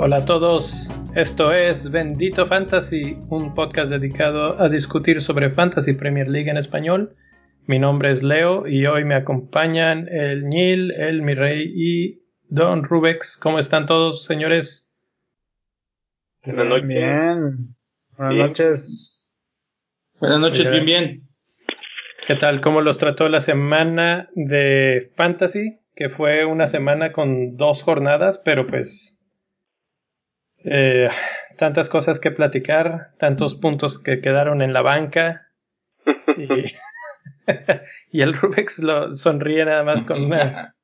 Hola a todos, esto es Bendito Fantasy, un podcast dedicado a discutir sobre Fantasy Premier League en español. Mi nombre es Leo y hoy me acompañan el Nil, el Mirrey y Don Rubex. ¿Cómo están todos, señores? Buenas noches. Bien. Buenas noches. Buenas noches, bien, bien. ¿Qué tal? ¿Cómo los trató la semana de Fantasy? Que fue una semana con dos jornadas, pero pues eh, tantas cosas que platicar, tantos puntos que quedaron en la banca. Y, y el Rubex lo sonríe nada más con una.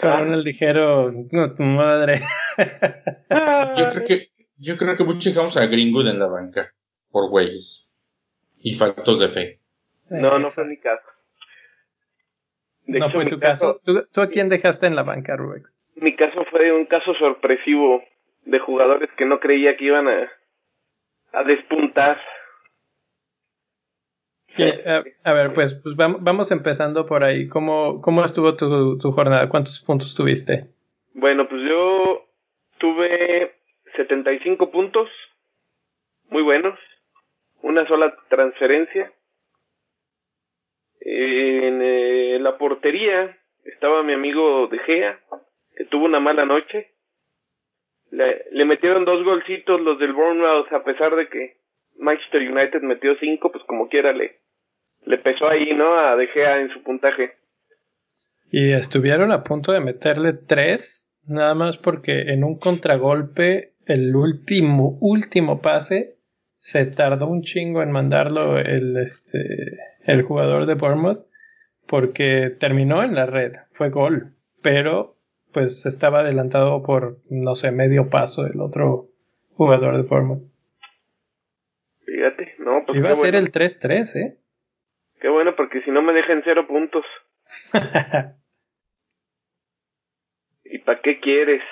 con un ligero. madre. yo creo que. Yo creo que muchos dejamos a Greenwood en la banca. Por güeyes. Y faltos de fe. No, no fue mi caso. De no hecho, fue tu caso. ¿Tú, ¿Tú, a quién dejaste en la banca, Rubex? Mi caso fue un caso sorpresivo de jugadores que no creía que iban a, a despuntar. a, a, ver, pues, pues vamos, vamos, empezando por ahí. ¿Cómo, cómo estuvo tu, tu, jornada? ¿Cuántos puntos tuviste? Bueno, pues yo tuve 75 puntos, muy buenos, una sola transferencia. En eh, la portería estaba mi amigo De Gea, que tuvo una mala noche. Le, metieron dos golcitos los del Bournemouth, a pesar de que Manchester United metió cinco, pues como quiera le, le pesó ahí, ¿no? A De Gea en su puntaje. Y estuvieron a punto de meterle tres, nada más porque en un contragolpe, el último, último pase, se tardó un chingo en mandarlo el, este, el jugador de Bournemouth, porque terminó en la red, fue gol, pero pues estaba adelantado por, no sé, medio paso el otro jugador de Bournemouth. Fíjate, no, pues Iba a ser el 3-3, ¿eh? Qué bueno, porque si no me dejan cero puntos. ¿Y para qué quieres?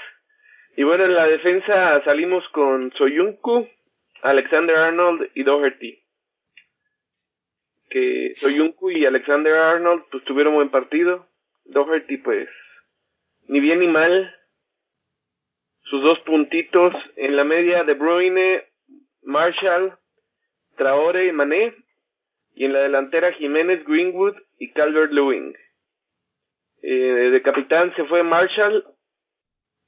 Y bueno, en la defensa salimos con Soyuncu, Alexander Arnold y Doherty. Que Soyuncu y Alexander Arnold pues tuvieron buen partido. Doherty pues ni bien ni mal. Sus dos puntitos en la media de Bruyne, Marshall, Traore y Mané. Y en la delantera Jiménez, Greenwood y Calvert Lewin. Eh, de capitán se fue Marshall,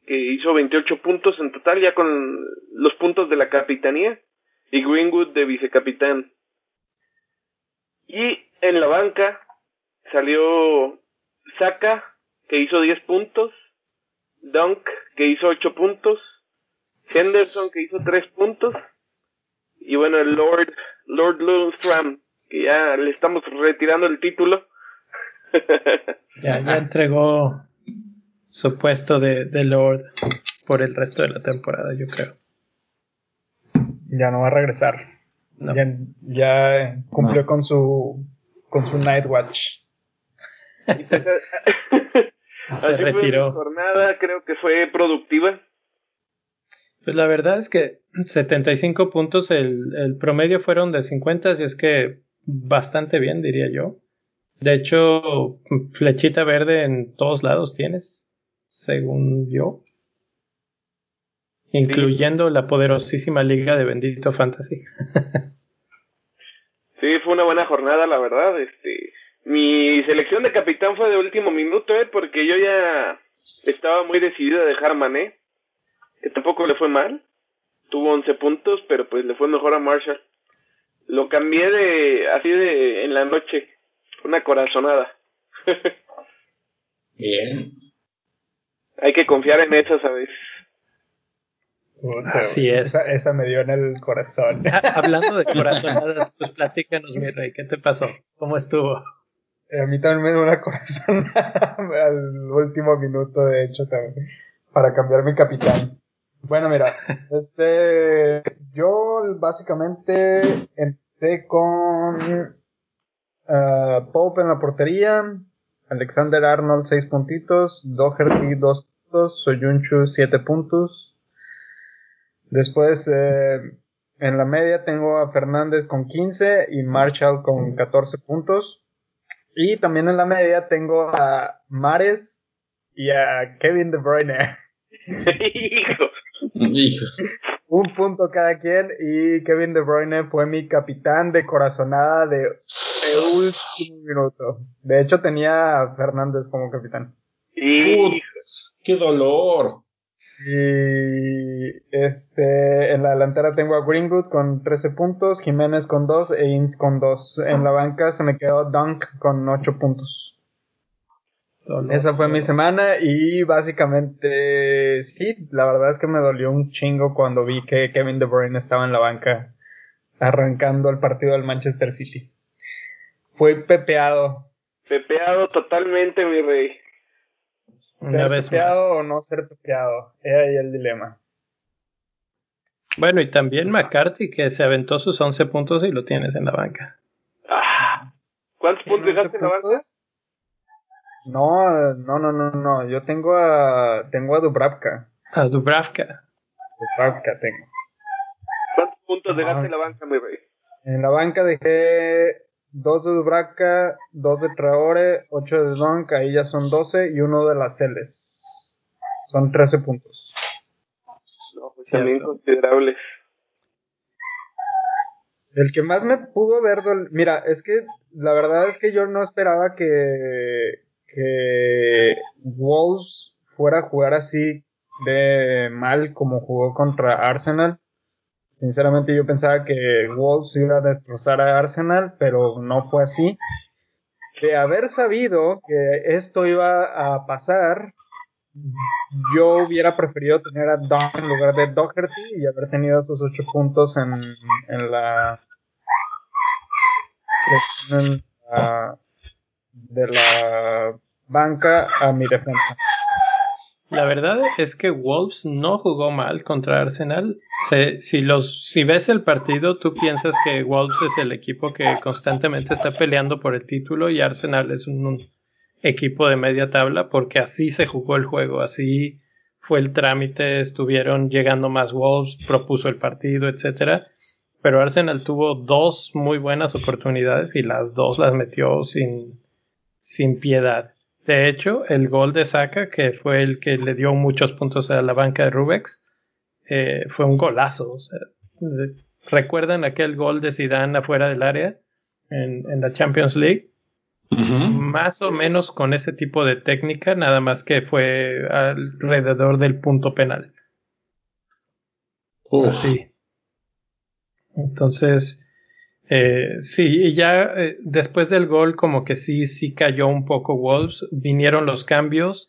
que hizo 28 puntos en total ya con los puntos de la capitanía. Y Greenwood de vicecapitán. Y en la banca salió Saka que hizo 10 puntos, Dunk, que hizo 8 puntos, Henderson, que hizo 3 puntos, y bueno, el Lord, Lord Lundstram, que ya le estamos retirando el título. ya, ya entregó su puesto de, de Lord por el resto de la temporada, yo creo. Ya no va a regresar. No. Ya, ya, cumplió no. con su con su Night Watch. Se retiró. Jornada creo que fue productiva. Pues la verdad es que 75 puntos, el, el promedio fueron de 50, así es que bastante bien, diría yo. De hecho, flechita verde en todos lados tienes, según yo. Incluyendo sí. la poderosísima liga de Bendito Fantasy. sí, fue una buena jornada, la verdad. Este, mi selección de capitán fue de último minuto, ¿eh? porque yo ya estaba muy decidido a dejar Mané, que tampoco le fue mal. Tuvo 11 puntos, pero pues le fue mejor a Marshall. Lo cambié de así de en la noche, una corazonada. Bien. Hay que confiar en eso, ¿sabes? Así es. Esa, esa, me dio en el corazón. Hablando de corazonadas, pues platícanos, mi rey, ¿qué te pasó? ¿Cómo estuvo? A mí también me dio una corazonada al último minuto, de hecho, también, para cambiar mi capitán. Bueno, mira, este, yo básicamente empecé con uh, Pope en la portería, Alexander Arnold 6 puntitos, Doherty 2 puntos, Soyunchu 7 puntos. Después, eh, En la media tengo a Fernández con 15 y Marshall con 14 puntos. Y también en la media tengo a Mares y a Kevin De Bruyne. Hijo. Un punto cada quien y Kevin De Bruyne fue mi capitán de corazonada de, último minuto. De hecho tenía a Fernández como capitán. Putz, ¡Qué dolor! Y este, en la delantera tengo a Greenwood con 13 puntos, Jiménez con 2 e Inns con 2. En la banca se me quedó Dunk con 8 puntos. Esa fue mi semana y básicamente sí, la verdad es que me dolió un chingo cuando vi que Kevin De Bruyne estaba en la banca arrancando el partido del Manchester City. Fue pepeado. Pepeado totalmente, mi rey. Ser pepeado o no ser pepeado. Es ahí el dilema. Bueno, y también McCarthy que se aventó sus 11 puntos y lo tienes en la banca. Ah, ¿Cuántos puntos dejaste en la banca? No, no, no, no, no. Yo tengo a tengo a Dubravka. A Dubravka. Dubravka tengo. ¿Cuántos puntos dejaste en la banca, mi rey? En la banca dejé dos de Dubravka, dos de Traore, ocho de Donk, ahí ya son 12 y uno de las Celes. Son 13 puntos. No, pues también considerables. El que más me pudo ver, mira, es que la verdad es que yo no esperaba que, que Wolves fuera a jugar así de mal como jugó contra Arsenal. Sinceramente yo pensaba que Wolves iba a destrozar a Arsenal, pero no fue así. De haber sabido que esto iba a pasar, yo hubiera preferido tener a Don en lugar de Doherty y haber tenido esos ocho puntos en, en la, de la banca a mi defensa. La verdad es que Wolves no jugó mal contra Arsenal. si, los, si ves el partido, tú piensas que Wolves es el equipo que constantemente está peleando por el título y Arsenal es un, equipo de media tabla porque así se jugó el juego, así fue el trámite, estuvieron llegando más Wolves, propuso el partido, etcétera. Pero Arsenal tuvo dos muy buenas oportunidades y las dos las metió sin, sin piedad. De hecho, el gol de Saka, que fue el que le dio muchos puntos a la banca de Rubex, eh, fue un golazo. ¿Recuerdan aquel gol de Zidane afuera del área en, la Champions League? Más o menos con ese tipo de técnica, nada más que fue alrededor del punto penal. Así. Entonces, eh, sí, y ya eh, después del gol como que sí, sí cayó un poco Wolves, vinieron los cambios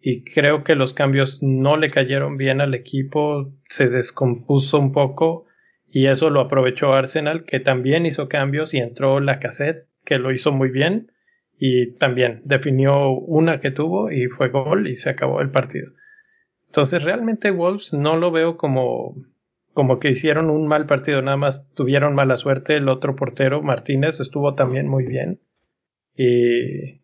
y creo que los cambios no le cayeron bien al equipo, se descompuso un poco y eso lo aprovechó Arsenal que también hizo cambios y entró la cassette que lo hizo muy bien y también definió una que tuvo y fue gol y se acabó el partido. Entonces realmente Wolves no lo veo como como que hicieron un mal partido, nada más tuvieron mala suerte. El otro portero, Martínez, estuvo también muy bien. Y,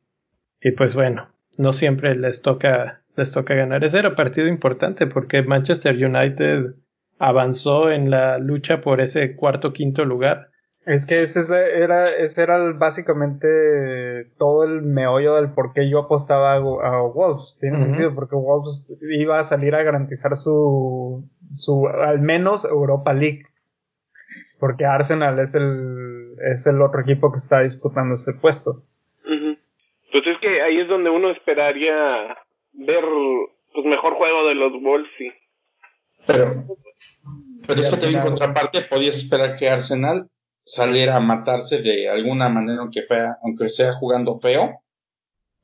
y pues bueno, no siempre les toca, les toca ganar. Ese era partido importante porque Manchester United avanzó en la lucha por ese cuarto quinto lugar es que ese, era, ese era básicamente todo el meollo del por qué yo apostaba a, Wolves. Tiene sentido, porque Wolves iba a salir a garantizar su, su, al menos Europa League. Porque Arsenal es el, es el otro equipo que está disputando ese puesto. Pues es que ahí es donde uno esperaría ver, pues mejor juego de los Wolves, sí. Pero, pero es que te en contraparte, podías esperar que Arsenal saliera a matarse de alguna manera, aunque, fea, aunque sea jugando feo,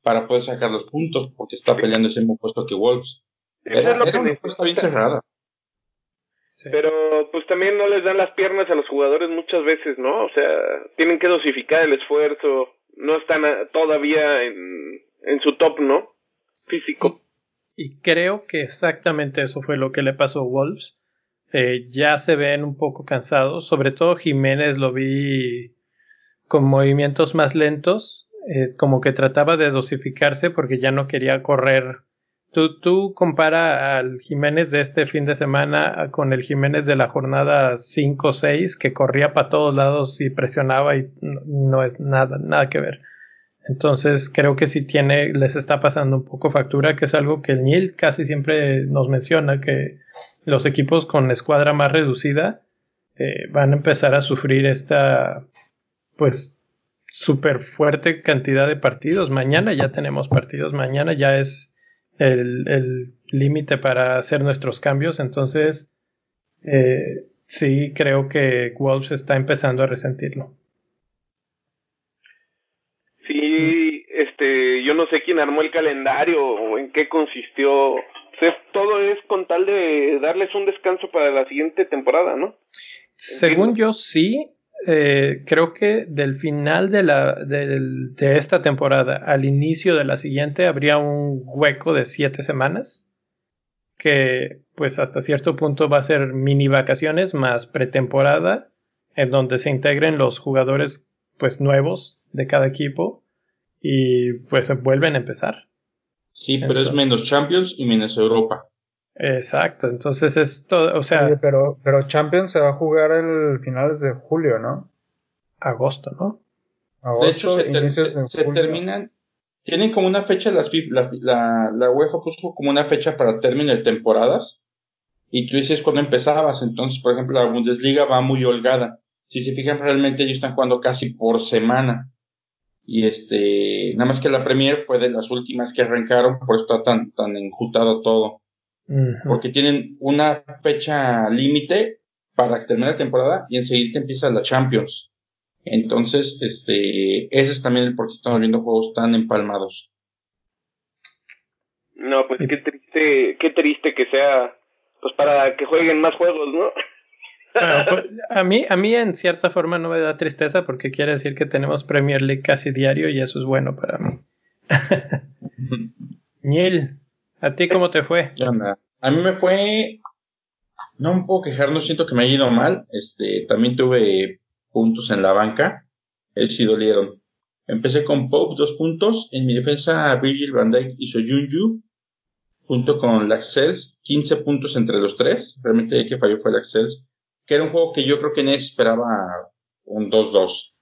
para poder sacar los puntos, porque está peleando ese mismo puesto que Wolves. Era, lo una apuesta bien cerrada. Pero pues también no les dan las piernas a los jugadores muchas veces, ¿no? O sea, tienen que dosificar el esfuerzo, no están todavía en, en su top, ¿no? Físico. Y creo que exactamente eso fue lo que le pasó a Wolves eh, ya se ven un poco cansados. Sobre todo Jiménez lo vi con movimientos más lentos, eh, como que trataba de dosificarse porque ya no quería correr Tú, tú compara al Jiménez de este fin de semana con el Jiménez de la jornada 5-6 que corría para todos lados y presionaba y no, es nada, nada que ver. Entonces creo que sí tiene, les está pasando un poco factura, que es algo que el Nil casi siempre nos menciona, que los equipos con escuadra más reducida eh, van a empezar a sufrir esta, pues, súper fuerte cantidad de partidos. Mañana ya tenemos partidos, mañana ya es el límite para hacer nuestros cambios, entonces eh, sí creo que Wolves está empezando a resentirlo. Sí, este, yo no sé quién armó el calendario o en qué consistió. Todo es con tal de darles un descanso para la siguiente temporada, ¿no? Según yo sí, eh, creo que del final de, la, de, esta temporada al inicio de la siguiente habría un hueco de siete semanas que pues hasta cierto punto va a ser mini vacaciones más pretemporada en donde se integren los jugadores pues nuevos de cada equipo y pues se vuelven a empezar. Sí, pero es menos Champions y menos Europa. Exacto, entonces es todo, o sea... pero, pero Champions se va a jugar el finales de julio, ¿no? Agosto, ¿no? de hecho, se, terminan, tienen como una fecha, las, la, la, la, UEFA puso como una fecha para término de temporadas, y tú dices cuando empezabas, entonces, por ejemplo, la Bundesliga va muy holgada. Si se fijan, realmente ellos están jugando casi por semana. Y este, nada más que la Premier fue de las últimas que arrancaron, por eso está tan, tan enjutado todo porque tienen una fecha límite para terminar la temporada y enseguida empieza la Champions. Entonces, este, ese es también el por qué estamos viendo juegos tan empalmados. No, pues qué triste, qué triste que sea, pues para que jueguen más juegos, ¿no? Pues, a mí, a mí en cierta forma no me da tristeza porque quiere decir que tenemos Premier League casi diario y eso es bueno para mí. Niel, ¿A ti cómo te fue? A mí me fue. No me puedo quejar, no siento que me haya ido mal. Este, también tuve puntos en la banca. Ellos sí dolieron. Empecé con Pope, dos puntos. En mi defensa, Virgil van Dijk hizo Junju. Junto con Laxels, 15 puntos entre los tres. Realmente el que falló fue Laxels. Que era un juego que yo creo que nadie esperaba un 2-2.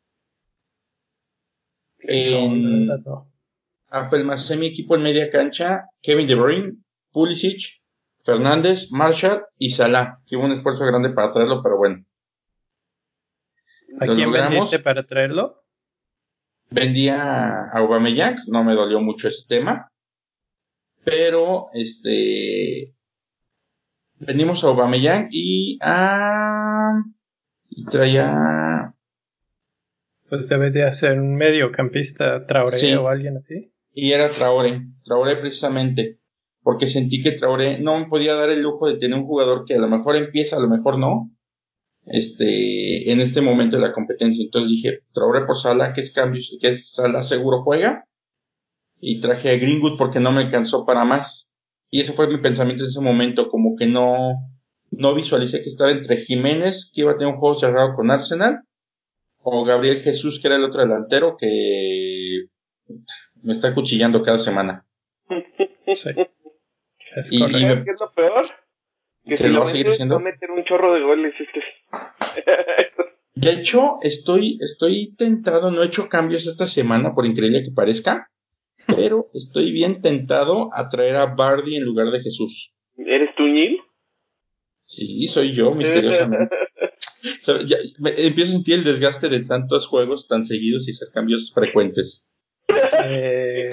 En, Apple más mi equipo en media cancha, Kevin De Bruyne, Pulisic, Fernández, Marshall y Salah, que hubo un esfuerzo grande para traerlo, pero bueno. ¿A quién vendiste para traerlo? Vendía a Aubameyang, no me dolió mucho ese tema, pero este vendimos a Aubameyang y a y traía pues debe de ser un mediocampista Traoré o alguien así y era Traoré, Traoré precisamente, porque sentí que Traoré no me podía dar el lujo de tener un jugador que a lo mejor empieza, a lo mejor no, este, en este momento de la competencia. Entonces dije, Traoré por Sala, que es cambio, que es Sala seguro juega, y traje a Greenwood porque no me alcanzó para más. Y eso fue mi pensamiento en ese momento, como que no, no visualicé que estaba entre Jiménez, que iba a tener un juego cerrado con Arsenal, o Gabriel Jesús, que era el otro delantero, que me está cuchillando cada semana. Sí. y, y me, ¿Qué es lo peor? Que, si lo va a seguir Va a meter un chorro de goles. de hecho, estoy, estoy tentado, no he hecho cambios esta semana, por increíble que parezca, pero estoy bien tentado a traer a Bardi en lugar de Jesús. ¿Eres tú, Neil? Sí, soy yo, misteriosamente. ya, empiezo a sentir el desgaste de tantos juegos tan seguidos y hacer cambios frecuentes. Eh,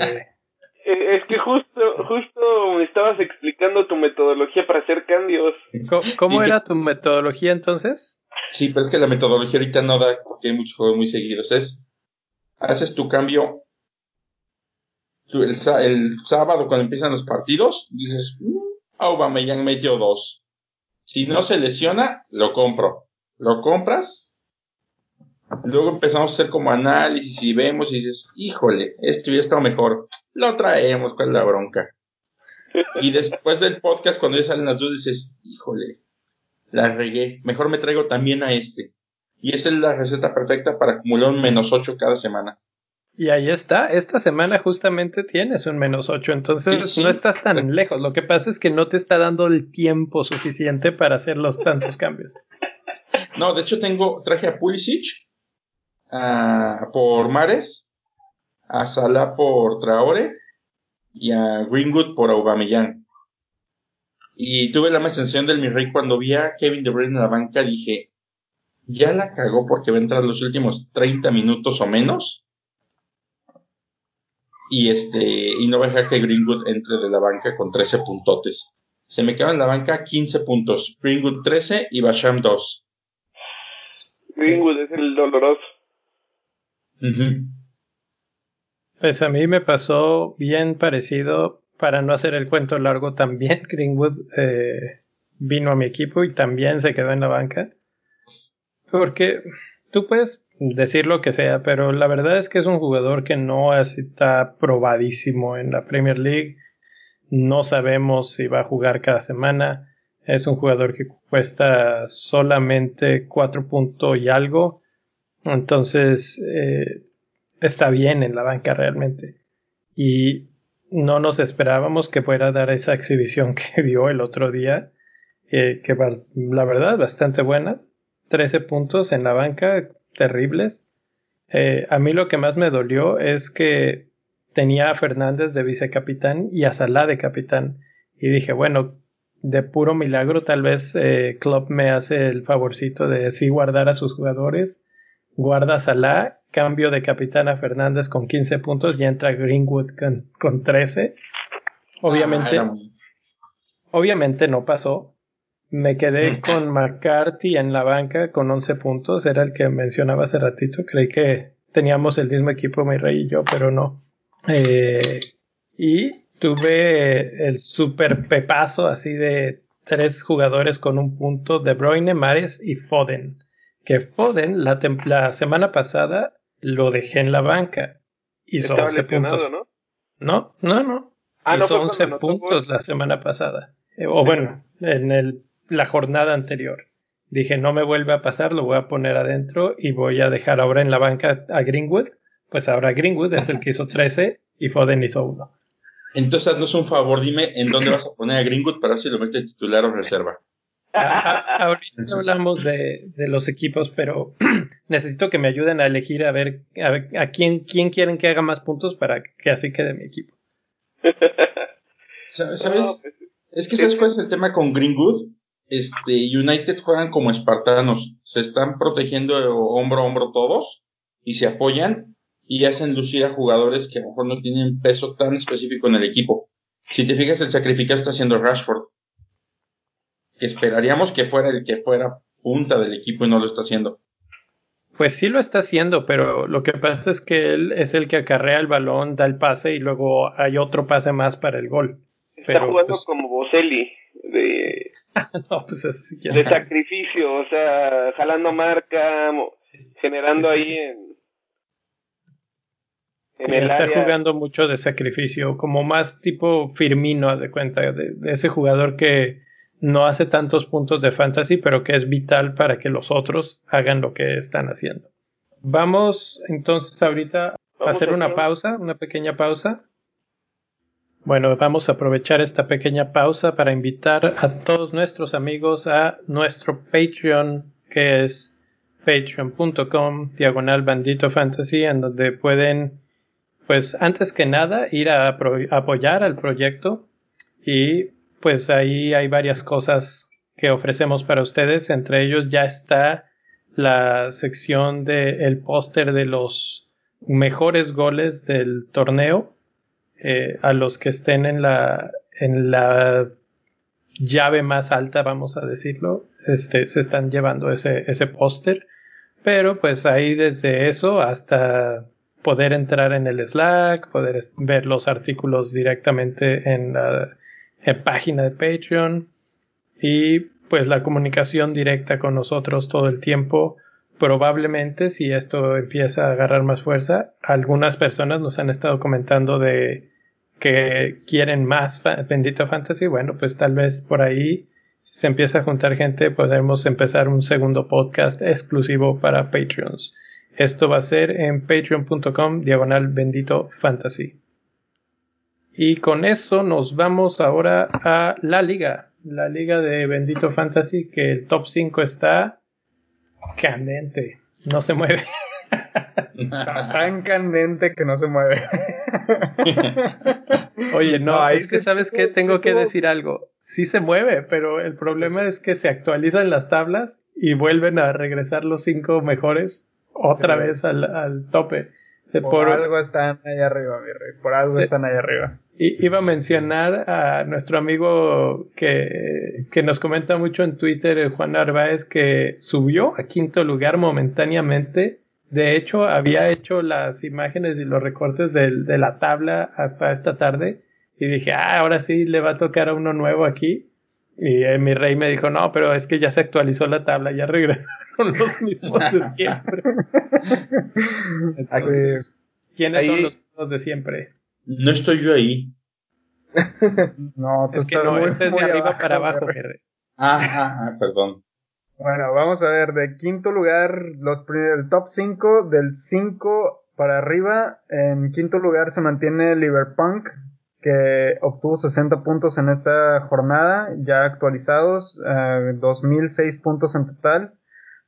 es que justo, justo me estabas explicando tu metodología para hacer cambios. ¿Cómo, era tu metodología entonces? Sí, pero es que la metodología ahorita no da porque hay muchos juegos muy seguidos. Es, haces tu cambio el, sábado cuando empiezan los partidos, dices, mm, Aubameyang metió dos. Si no se lesiona, lo compro. Lo compras Luego empezamos a hacer como análisis y vemos y dices, híjole, esto ya está mejor. Lo traemos, con la bronca? Y después del podcast, cuando ya salen las dudas, dices, híjole, la regué. Mejor me traigo también a este. Y esa es la receta perfecta para acumular un menos 8 cada semana. Y ahí está, esta semana justamente tienes un menos 8, entonces no estás tan lejos. Lo que pasa es que no te está dando el tiempo suficiente para hacer los tantos cambios. No, de hecho tengo, traje a Pulisic por Mares, a Salah por Traore y a Greenwood por Aubameyang. Y tuve la sensación del mi rey cuando vi a Kevin De Bruyne en la banca, dije, ya la cagó porque va a entrar los últimos 30 minutos o menos. Y este, y no va a dejar que Greenwood entre de la banca con 13 puntotes. Se me queda en la banca 15 puntos. Greenwood 13 y Basham 2. Greenwood es el doloroso. Pues a mí me pasó bien parecido, para no hacer el cuento largo, también Greenwood eh, vino a mi equipo y también se quedó en la banca. Porque tú puedes decir lo que sea, pero la verdad es que es un jugador que no está probadísimo en la Premier League. No sabemos si va a jugar cada semana. Es un jugador que cuesta solamente cuatro puntos y algo. Entonces, eh, está bien en la banca realmente. Y no nos esperábamos que fuera a dar esa exhibición que dio el otro día, eh, que la verdad bastante buena. 13 puntos en la banca, terribles. Eh, a mí lo que más me dolió es que tenía a Fernández de vicecapitán y a Salah de capitán. Y dije, bueno, de puro milagro tal vez eh, Klopp me hace el favorcito de sí guardar a sus jugadores. Guarda a Salah cambio de capitán a Fernández con 15 puntos y entra Greenwood con, 13. Obviamente, ah, obviamente no pasó. Me quedé mm. con McCarthy en la banca con 11 puntos. Era el que mencionaba hace ratito. Creí que teníamos el mismo equipo, mi rey y yo, pero no. Eh, y tuve el super pepazo así de tres jugadores con un punto: De Bruyne, Mares y Foden. Que Foden la, la semana pasada lo dejé en la banca. Hizo 11 puntos. ¿no? No, no, no. Ah, hizo 11 puntos la semana pasada. Eh, o bueno, en el, la jornada anterior. Dije, no me vuelve a pasar, lo voy a poner adentro y voy a dejar ahora en la banca a Greenwood. Pues ahora Greenwood es el que hizo 13 y Foden hizo 1. Entonces, haznos un favor, dime en dónde vas a poner a Greenwood para ver si lo mete titular o reserva. ahorita hablamos de, los equipos, pero necesito que me ayuden a elegir a ver a, quién, quién quieren que haga más puntos para que así quede mi equipo. ¿Sabes? Pues, es que ¿sabes cuál es el tema con Greenwood? Este, United juegan como espartanos, se están protegiendo hombro a hombro todos y se apoyan y hacen lucir a jugadores que a lo mejor no tienen peso tan específico en el equipo. Si te fijas, el sacrificado está haciendo Rashford que esperaríamos que fuera el que fuera punta del equipo y no lo está haciendo. Pues sí lo está haciendo, pero lo que pasa es que él es el que acarrea el balón, da el pase y luego hay otro pase más para el gol. Está jugando pues, como Boselli de, no, pues eso de sacrificio, o sea, jalando marca, generando ahí en, en el está jugando mucho de sacrificio, como más tipo Firmino, de cuenta, de ese jugador que no hace tantos puntos de fantasy, pero que es vital para que los otros hagan lo que están haciendo. Vamos entonces ahorita a hacer una pausa, una pequeña pausa. Bueno, vamos a aprovechar esta pequeña pausa para invitar a todos nuestros amigos a nuestro Patreon, que es patreon.com diagonal bandito fantasy, en donde pueden, pues antes que nada, ir a apoyar al proyecto y pues ahí hay varias cosas que ofrecemos para ustedes. Entre ellos ya está la sección del el póster de los mejores goles del torneo. Eh, a los que estén en la, en la llave más alta, vamos a decirlo, este, se están llevando ese, ese póster. Pero pues ahí desde eso hasta poder entrar en el Slack, poder ver los artículos directamente en la, página de Patreon y pues la comunicación directa con nosotros todo el tiempo. Probablemente si esto empieza a agarrar más fuerza, algunas personas nos han estado comentando de que quieren más Bendito Fantasy. Bueno, pues tal vez por ahí si se empieza a juntar gente podemos empezar un segundo podcast exclusivo para Patreons. Esto va a ser en patreon.com diagonal bendito fantasy. Y con eso nos vamos ahora a la liga. La liga de Bendito Fantasy, que el top 5 está candente. No se mueve. tan candente que no se mueve. Oye, no, es que sabes que tengo que decir algo. Sí se mueve, pero el problema es que se actualizan las tablas y vuelven a regresar los cinco mejores otra vez al, tope. Por, algo están ahí arriba, mi rey. Por algo están ahí arriba. Iba a mencionar a nuestro amigo que, que nos comenta mucho en Twitter, Juan Narváez, que subió a quinto lugar momentáneamente de hecho, había hecho las imágenes y los recortes de, la tabla hasta esta tarde y dije, ah, ahora sí le va a tocar a uno nuevo aquí. Y eh, mi rey me dijo, no, pero es que ya se actualizó la tabla, ya regresaron los mismos de siempre. ¿quiénes son los mismos de siempre? No estoy yo ahí. no, es que no, este es de arriba para abajo. Ah, ah, ah, perdón. Bueno, vamos a ver, de quinto lugar, los el top 5, del 5 para arriba, en quinto lugar se mantiene Liverpunk, que obtuvo 60 puntos en esta jornada, ya actualizados, eh, 2006 puntos en total.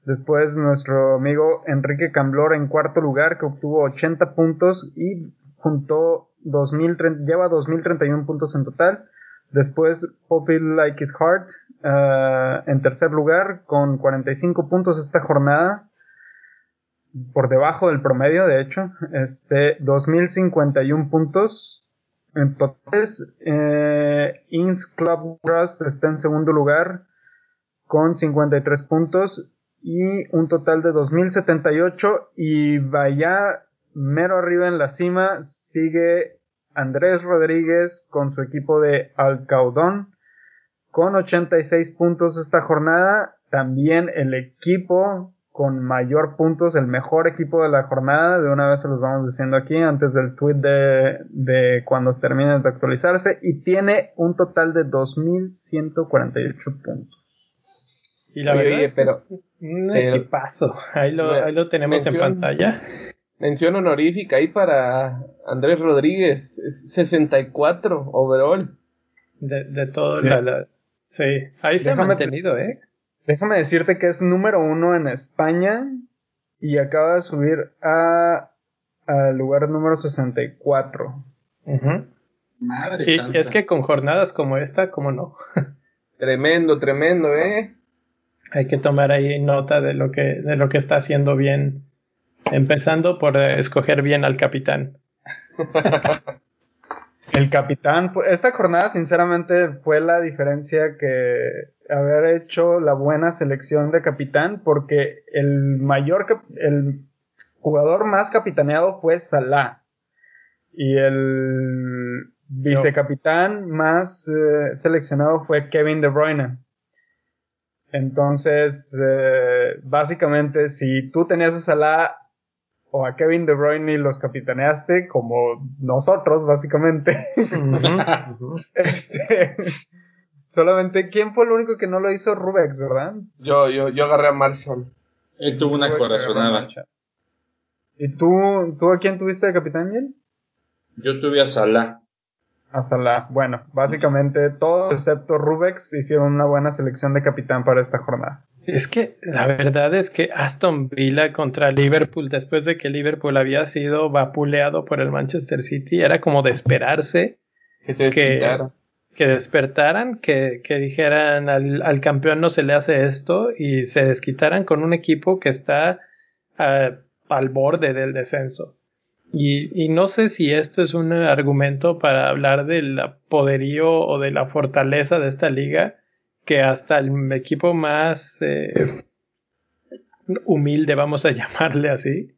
Después nuestro amigo Enrique Camblor en cuarto lugar, que obtuvo 80 puntos y juntó 2030, lleva 2031 puntos en total. Después Poppy Like His Heart uh, en tercer lugar con 45 puntos esta jornada. Por debajo del promedio, de hecho. Este, 2051 puntos. Entonces, eh, Ins Club Rust está en segundo lugar con 53 puntos y un total de 2078 y vaya mero arriba en la cima sigue Andrés Rodríguez con su equipo de Alcaudón con 86 puntos esta jornada. También el equipo con mayor puntos, el mejor equipo de la jornada. De una vez se los vamos diciendo aquí antes del tweet de, de cuando termine de actualizarse. Y tiene un total de 2.148 puntos. Y la verdad es pero, un equipazo. Ahí lo, ahí lo tenemos en pantalla mención honorífica ahí para Andrés Rodríguez, 64 overall. De, de todo sí. La, sí, ahí se ha mantenido, ¿eh? Déjame decirte que es número uno en España y acaba de subir a al lugar número 64. Madre y es que con jornadas como esta, ¿cómo no? tremendo, tremendo, ¿eh? Hay que tomar ahí nota de lo que, de lo que está haciendo bien Empezando por eh, escoger bien al capitán. El capitán, esta jornada sinceramente fue la diferencia que haber hecho la buena selección de capitán porque el mayor, el jugador más capitaneado fue Salah y el vicecapitán más eh, seleccionado fue Kevin De Bruyne. Entonces, eh, básicamente, si tú tenías a Salah o a Kevin De Bruyne y los capitaneaste como nosotros, básicamente. este, solamente, ¿quién fue el único que no lo hizo? Rubex, ¿verdad? Yo, yo, yo agarré a Marshall. Él tuvo una corazonada. ¿Y tú, tú a quién tuviste de capitán, Yel? Yo tuve a Salah. A Salah. Bueno, básicamente todos excepto Rubex hicieron una buena selección de capitán para esta jornada. Es que la verdad es que Aston Villa contra Liverpool, después de que Liverpool había sido vapuleado por el Manchester City, era como de esperarse que, se que, despertaran, que, que dijeran al, al, campeón no se le hace esto y se desquitaran con un equipo que está uh, al borde del descenso. Y, y, no sé si esto es un argumento para hablar del poderío o de la fortaleza de esta liga que hasta el equipo más eh, humilde, vamos a llamarle así,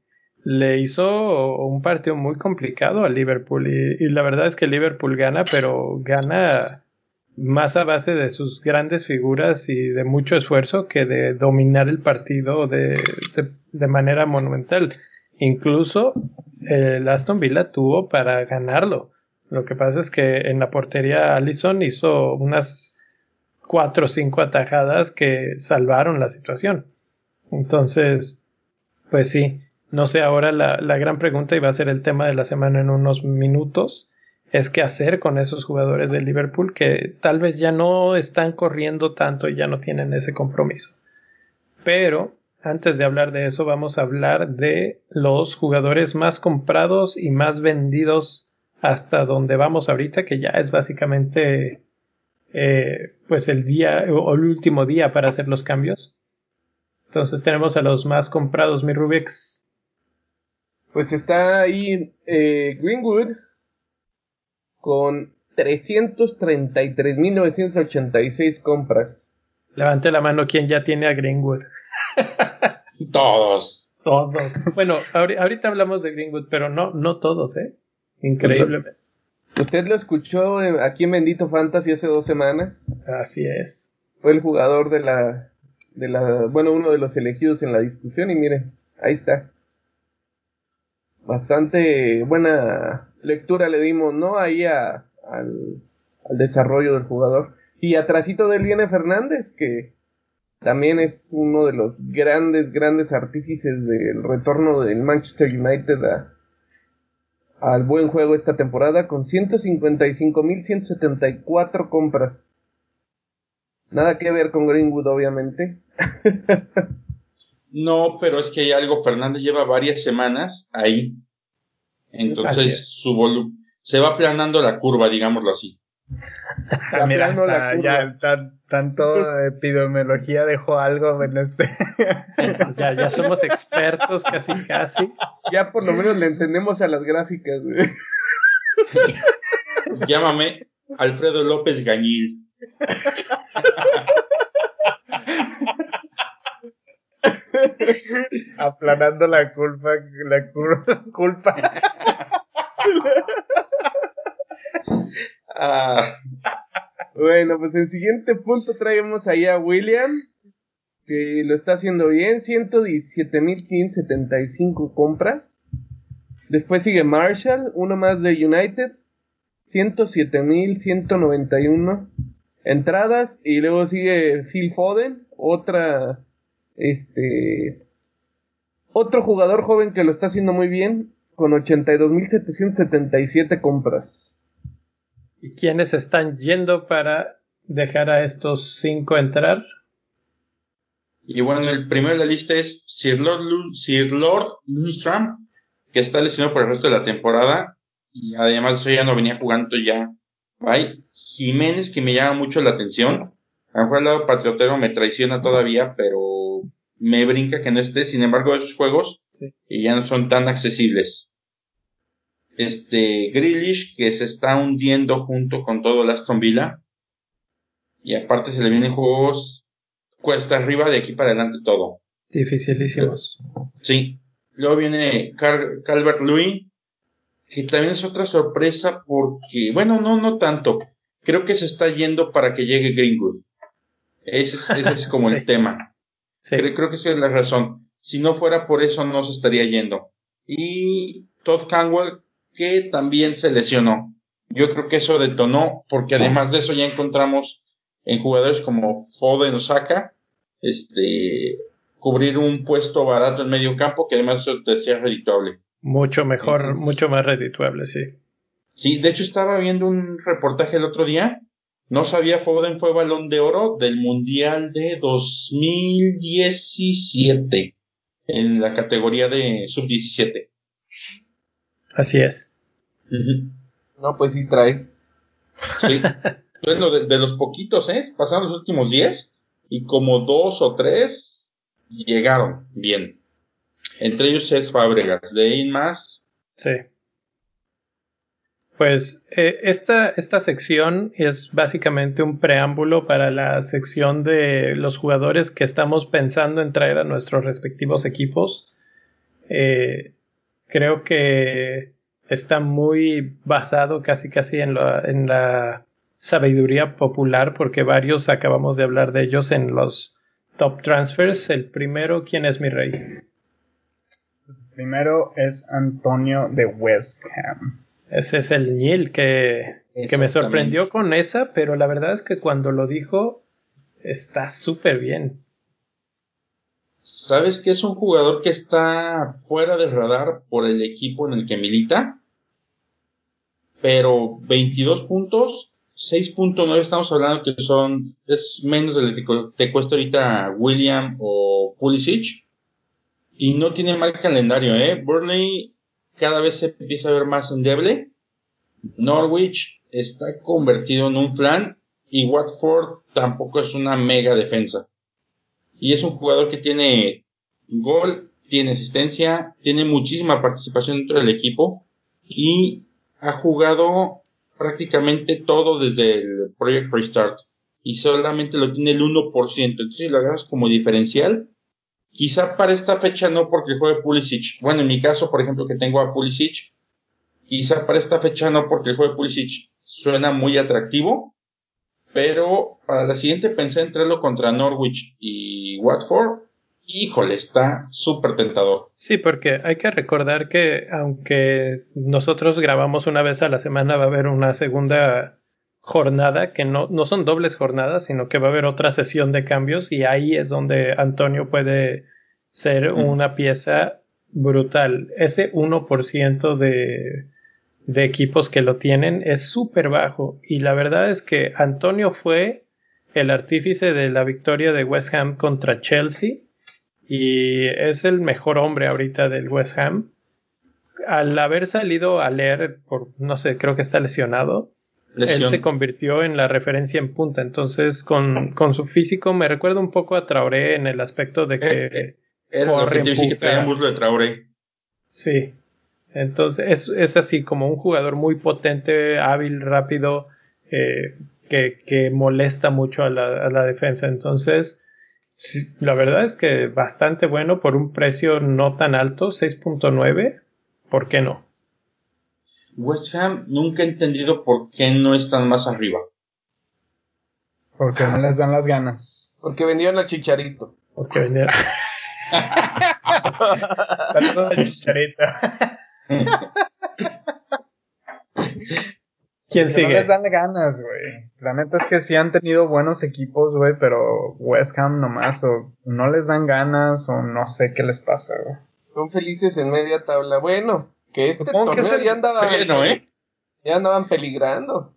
le hizo un partido muy complicado a Liverpool. Y, la verdad es que Liverpool gana, pero gana más a base de sus grandes figuras y de mucho esfuerzo que de dominar el partido de, de, manera monumental. Incluso el Aston Villa tuvo para ganarlo. Lo que pasa es que en la portería Allison hizo unas cuatro o cinco atajadas que salvaron la situación. Entonces, pues sí, No sé, ahora la, la gran pregunta, y va a ser el tema de la semana en unos minutos, es qué hacer con esos jugadores del Liverpool que tal vez ya no están corriendo tanto y ya no tienen ese compromiso. Pero antes de hablar de eso, vamos a hablar de los jugadores más comprados y más vendidos hasta donde vamos ahorita, que ya es básicamente eh, pues el día o el último día para hacer los cambios. Entonces tenemos a los más comprados, mi Rubix. Pues está ahí eh, Greenwood con 333.986 compras. Levante la mano quien ya tiene a Greenwood. Todos. Todos. Bueno, ahorita hablamos de Greenwood, pero no, no todos, ¿eh? Increíblemente. ¿Usted lo escuchó eh, aquí en Bendito Fantasy hace dos semanas? Así es. Fue el jugador de la, de la, bueno, uno de los elegidos en la discusión y mire, ahí está. Bastante buena lectura le dimos, ¿no? Ahí a, al, al desarrollo del jugador. Y atrásito de él viene Fernández, que también es uno de los grandes, grandes artífices del retorno del Manchester United al buen juego esta temporada con 155.174 compras. Nada que ver con Greenwood, obviamente. no, pero es que hay algo, Fernández lleva varias semanas ahí. Entonces su volumen se va aplanando la curva, digámoslo así. Mira, ya tanto epidemiología dejó algo en este. ya, ya somos expertos casi casi. Ya por lo menos le entendemos a las gráficas. Llámame Alfredo López Gañil. Aplanando la culpa, la culpa. Ah. Bueno, pues el siguiente punto traemos ahí a William, que lo está haciendo bien, 117.575 compras. Después sigue Marshall, uno más de United, 107.191 entradas. Y luego sigue Phil Foden, otra, este, otro jugador joven que lo está haciendo muy bien, con 82.777 compras. ¿Y quiénes están yendo para dejar a estos cinco entrar? Y bueno, el primero de la lista es Sir Lord, Sir Lord Lundstrom, que está lesionado por el resto de la temporada. Y además de eso ya no venía jugando ya. Hay Jiménez que me llama mucho la atención. A lo mejor el lado patriotero me traiciona todavía, pero me brinca que no esté. Sin embargo, esos juegos ya no son tan accesibles este Grealish que se está hundiendo junto con todo el Aston Villa. Y aparte se le vienen juegos cuesta arriba de aquí para adelante todo. Dificilísimos. Sí. Luego viene Calvert Louis que también es otra sorpresa porque bueno no no tanto. Creo que se está yendo para que llegue Greenwood. Ese es, ese es como el tema. Creo, creo que esa es la razón. Si no fuera por eso no se estaría yendo. Y Todd Canwell que también se lesionó. Yo creo que eso detonó, porque además de eso ya encontramos en jugadores como Foden o Saka, este, cubrir un puesto barato en medio campo, que además eso te sea redituable. Mucho mejor, mucho más redituable, sí. Sí, de hecho estaba viendo un reportaje el otro día, no sabía Foden fue balón de oro del Mundial de 2017 en la categoría de sub-17. Así es. No, pues sí trae. Sí. bueno, de, los poquitos, ¿eh? Pasaron los últimos 10 y como dos o tres llegaron bien. Entre ellos es Fábregas, de ahí más. Sí. Pues eh, esta, esta sección es básicamente un preámbulo para la sección de los jugadores que estamos pensando en traer a nuestros respectivos equipos. Eh, creo que está muy basado casi casi en la, en la sabiduría popular porque varios acabamos de hablar de ellos en los top transfers. El primero, ¿quién es mi rey? El primero es Antonio de West Ham. Ese es el Nil que, que me sorprendió con esa, pero la verdad es que cuando lo dijo está súper bien. ¿Sabes que es un jugador que está fuera de radar por el equipo en el que milita? Pero 22 puntos, 6.9 estamos hablando que son, es menos de que te cuesta ahorita William o Pulisic. Y no tiene mal calendario, ¿eh? Burnley cada vez se empieza a ver más endeble. Norwich está convertido en un plan y Watford tampoco es una mega defensa. Y es un jugador que tiene gol, tiene asistencia, tiene muchísima participación dentro del equipo y ha jugado prácticamente todo desde el Project Restart y solamente lo tiene el 1%. Entonces, si lo agarras como diferencial, quizá para esta fecha no porque juegue Pulisic. Bueno, en mi caso, por ejemplo, que tengo a Pulisic, quizá para esta fecha no porque juegue Pulisic suena muy atractivo, pero para la siguiente pensé en traerlo contra Norwich y Watford. Híjole, está súper tentador. Sí, porque hay que recordar que aunque nosotros grabamos una vez a la semana, va a haber una segunda jornada, que no, no son dobles jornadas, sino que va a haber otra sesión de cambios y ahí es donde Antonio puede ser una pieza brutal. Ese 1% de, de equipos que lo tienen es súper bajo y la verdad es que Antonio fue el artífice de la victoria de West Ham contra Chelsea y es el mejor hombre ahorita del West Ham. Al haber salido a leer por, no sé, creo que está lesionado, él se convirtió en la referencia en punta. Entonces, con, con, su físico me recuerda un poco a Traoré en el aspecto de que... Eh, eh, era lo que de Traoré. Sí, entonces es, es, así como un jugador muy potente, hábil, rápido, eh, que, que, molesta mucho a la, a la defensa. Entonces, la verdad es que bastante bueno por un precio no tan alto, 6.9. ¿Por qué no? West Ham nunca he entendido por qué no están más arriba. Porque no les dan las ganas. Porque vendieron a Chicharito. Porque vendieron. Saludos al Chicharito. ¿Quién sigue? No les dan ganas, güey. La neta es que sí han tenido buenos equipos, güey, pero West Ham nomás, o no les dan ganas, o no sé qué les pasa, güey. Son felices en media tabla. Bueno, que este torneo ya andaba. ¿eh? Ya andaban peligrando.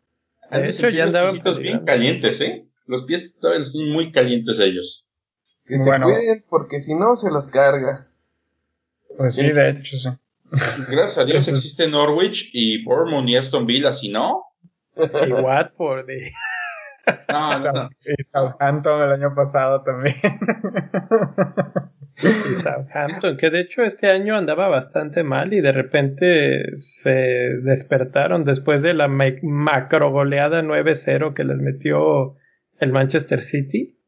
De hecho, ya andaban bien calientes, ¿eh? Los pies todavía están muy calientes ellos. Que se cuiden porque si no se los carga. Pues sí, de hecho, sí. Gracias a Dios existe Norwich y Bournemouth y Aston Villa, si no. Y Watford. Y... No, no, Y Southampton el año pasado también. Y Southampton, que de hecho este año andaba bastante mal y de repente se despertaron después de la macro goleada 9-0 que les metió el Manchester City.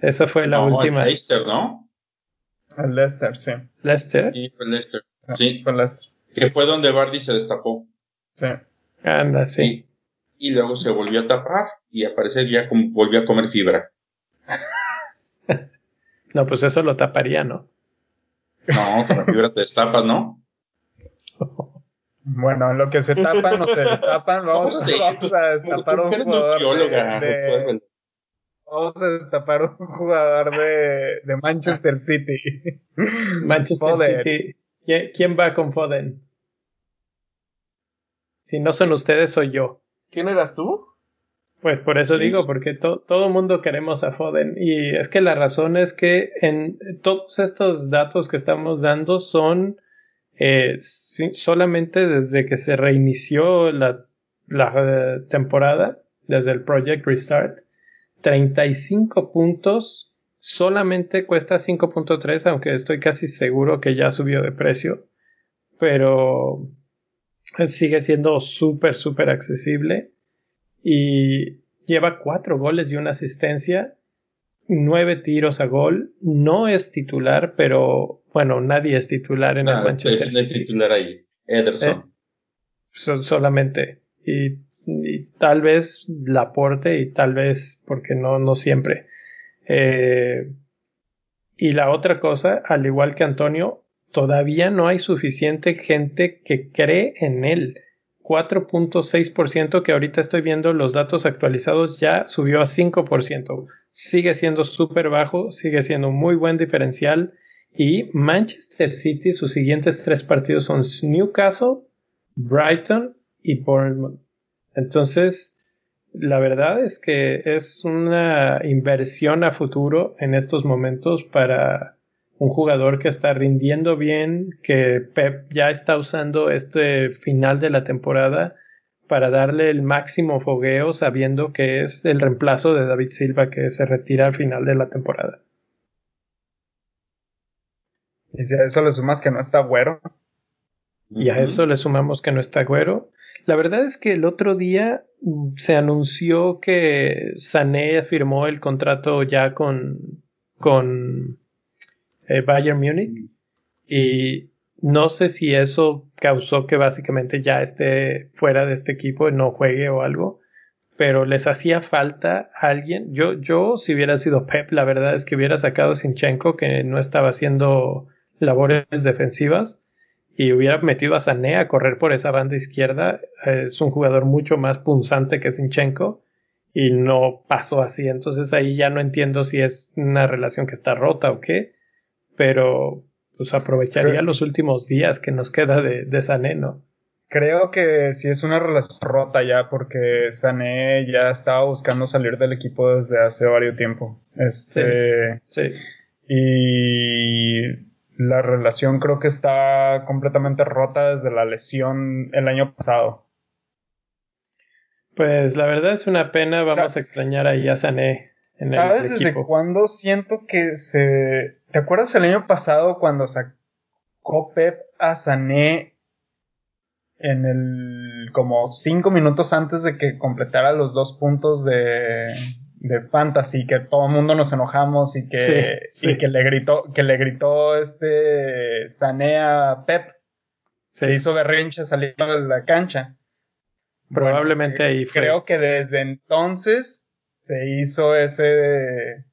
Esa fue la última. El Leicester, ¿no? El Leicester, sí. Leicester. Leicester. Sí. Fue Leicester. Que fue donde Bardi se destapó. Sí. Anda, sí. Y, y luego se volvió a tapar y al parecer ya volvió a comer fibra. no, pues eso lo taparía, ¿no? No, con la fibra te destapas, ¿no? Bueno, lo que se tapan o se destapan, vamos, vamos a destapar un jugador de, de, Vamos a destapar un jugador de, de Manchester City. Manchester. City. ¿Quién, ¿Quién va con Foden? Si no son ustedes, soy yo. ¿Quién eras tú? Pues por eso Sí. digo, porque to- todo mundo queremos a Foden. Y es que la razón es que en todos estos datos que estamos dando son eh, solamente desde que se reinició la, la eh, temporada, desde el Project Restart. 35 puntos, solamente cuesta 5.3, aunque estoy casi seguro que ya subió de precio. Pero sigue siendo súper, súper accesible y lleva cuatro goles y una asistencia, nueve tiros a gol. No es titular, pero bueno, nadie es titular en el Manchester es, no es City. titular ahí. Ederson. So- solamente. Y, y tal vez la aporte y tal vez, porque no, no siempre. Eh, y la otra cosa, al igual que Antonio, todavía no hay suficiente gente que cree en él. 4.6% que ahorita estoy viendo los datos actualizados ya subió a 5%. Sigue siendo súper bajo, sigue siendo un muy buen diferencial Y Manchester City, sus siguientes tres partidos son Newcastle, Brighton y Bournemouth. Entonces, la verdad es que es una inversión a futuro en estos momentos para un jugador que está rindiendo bien, que Pep ya está usando este final de la temporada para darle el máximo fogueo sabiendo que es el reemplazo de David Silva que se retira al final de la temporada. Y si a eso le sumas que no está güero. Y a eso le sumamos que no está güero. La verdad es que el otro día mm, se anunció que Sané firmó el contrato ya con, con eh, Bayern Múnich y no sé si eso causó que básicamente ya esté fuera de este equipo y no juegue o algo, pero les hacía falta alguien. Yo, yo si hubiera sido Pep, la verdad es que hubiera sacado a Sinchenko que no estaba haciendo labores defensivas y hubiera metido a Sané a correr por esa banda izquierda. Es un jugador mucho más punzante que Sinchenko y no pasó así. Entonces ahí ya no entiendo si es una relación que está rota o qué, pero pues aprovecharía los últimos días que nos queda de, de Sané, ¿no? Creo que sí es una relación rota ya porque Sané ya estaba buscando salir del equipo desde hace varios tiempo. Este, sí. Y la relación creo que está completamente rota desde la lesión el año pasado. Pues la verdad es una pena, vamos a extrañar ahí a Sané en el ¿Sabes desde cuándo siento que se... ¿Te acuerdas el año pasado cuando sacó Pep a Sané en el... como cinco minutos antes de que completara los dos puntos de, de fantasy que todo el mundo nos enojamos y que, que le gritó, que le gritó este Sanea Pep. Se hizo berrinche saliendo de la cancha. Probablemente ahí fue. Creo que desde entonces se hizo ese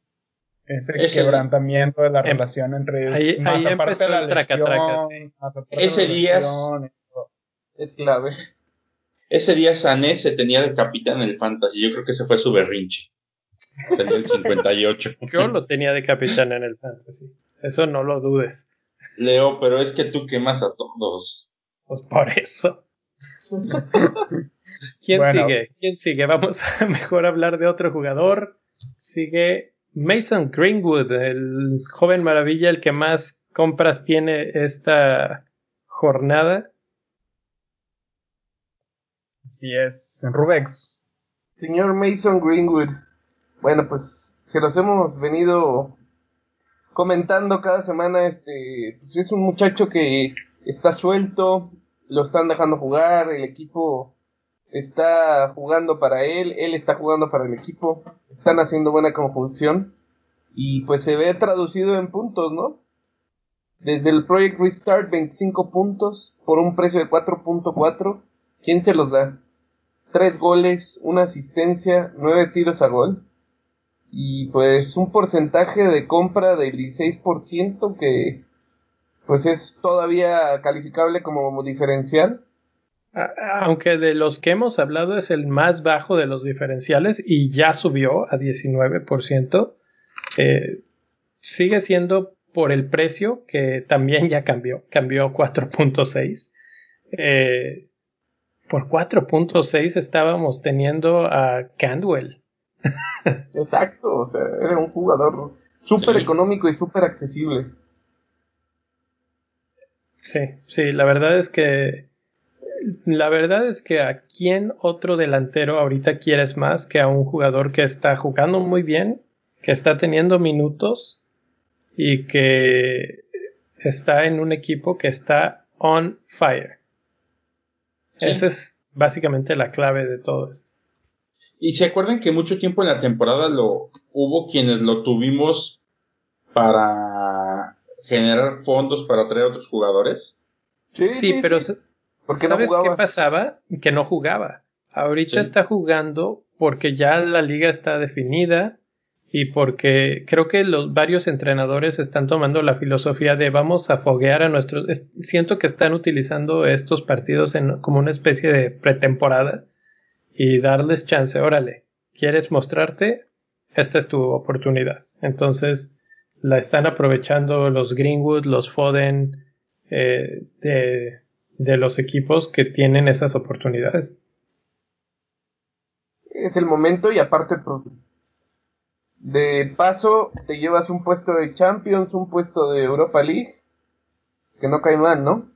ese, quebrantamiento de la em, relación entre ellos. Ahí, más aparte de la lesión, ese día es clave. Ese día Sané se tenía de capitán en el fantasy. Yo creo que ese fue su berrinche. Tenía el 58. Yo lo tenía de capitán en el fantasy. Eso no lo dudes. Leo, pero es que tú quemas a todos. Pues por eso. ¿Quién sigue? ¿Quién sigue? Vamos a mejor hablar de otro jugador. Sigue Mason Greenwood, el joven maravilla, el que más compras tiene esta jornada. Así es, en Rubex. Señor Mason Greenwood, bueno, pues se los hemos venido comentando cada semana. Este, pues es un muchacho que está suelto, lo están dejando jugar, el equipo está jugando para él, él está jugando para el equipo, están haciendo buena conjunción y pues se ve traducido en puntos, ¿no? Desde el Project Restart 25 puntos por un precio de 4.4, ¿quién se los da? Tres goles, una asistencia, nueve tiros a gol y pues un porcentaje de compra del 16% que pues es todavía calificable como diferencial. Aunque de los que hemos hablado es el más bajo de los diferenciales y ya subió a 19%, eh, sigue siendo por el precio que también ya cambió, cambió 4.6. Eh, por 4.6 estábamos teniendo a Candwell Exacto, o sea, era un jugador súper económico y súper accesible. Sí, sí, la verdad es que la verdad es que a quién otro delantero ahorita quieres más que a un jugador que está jugando muy bien, que está teniendo minutos y que está en un equipo que está on fire. Esa es básicamente la clave de todo esto. Y se acuerdan que mucho tiempo en la temporada lo hubo quienes lo tuvimos para generar fondos para traer a otros jugadores. Sí, sí, pero ¿sabes qué pasaba? Que no jugaba. Ahorita está jugando porque ya la liga está definida y porque creo que los varios entrenadores están tomando la filosofía de vamos a foguear a nuestros siento que están utilizando estos partidos como una especie de pretemporada y darles chance, órale, ¿quieres mostrarte? Esta es tu oportunidad. Entonces, la están aprovechando los Greenwood, los Foden, eh, de, de los equipos que tienen esas oportunidades. Es el momento y aparte de paso te llevas un puesto de Champions, un puesto de Europa League, que no cae mal, ¿no?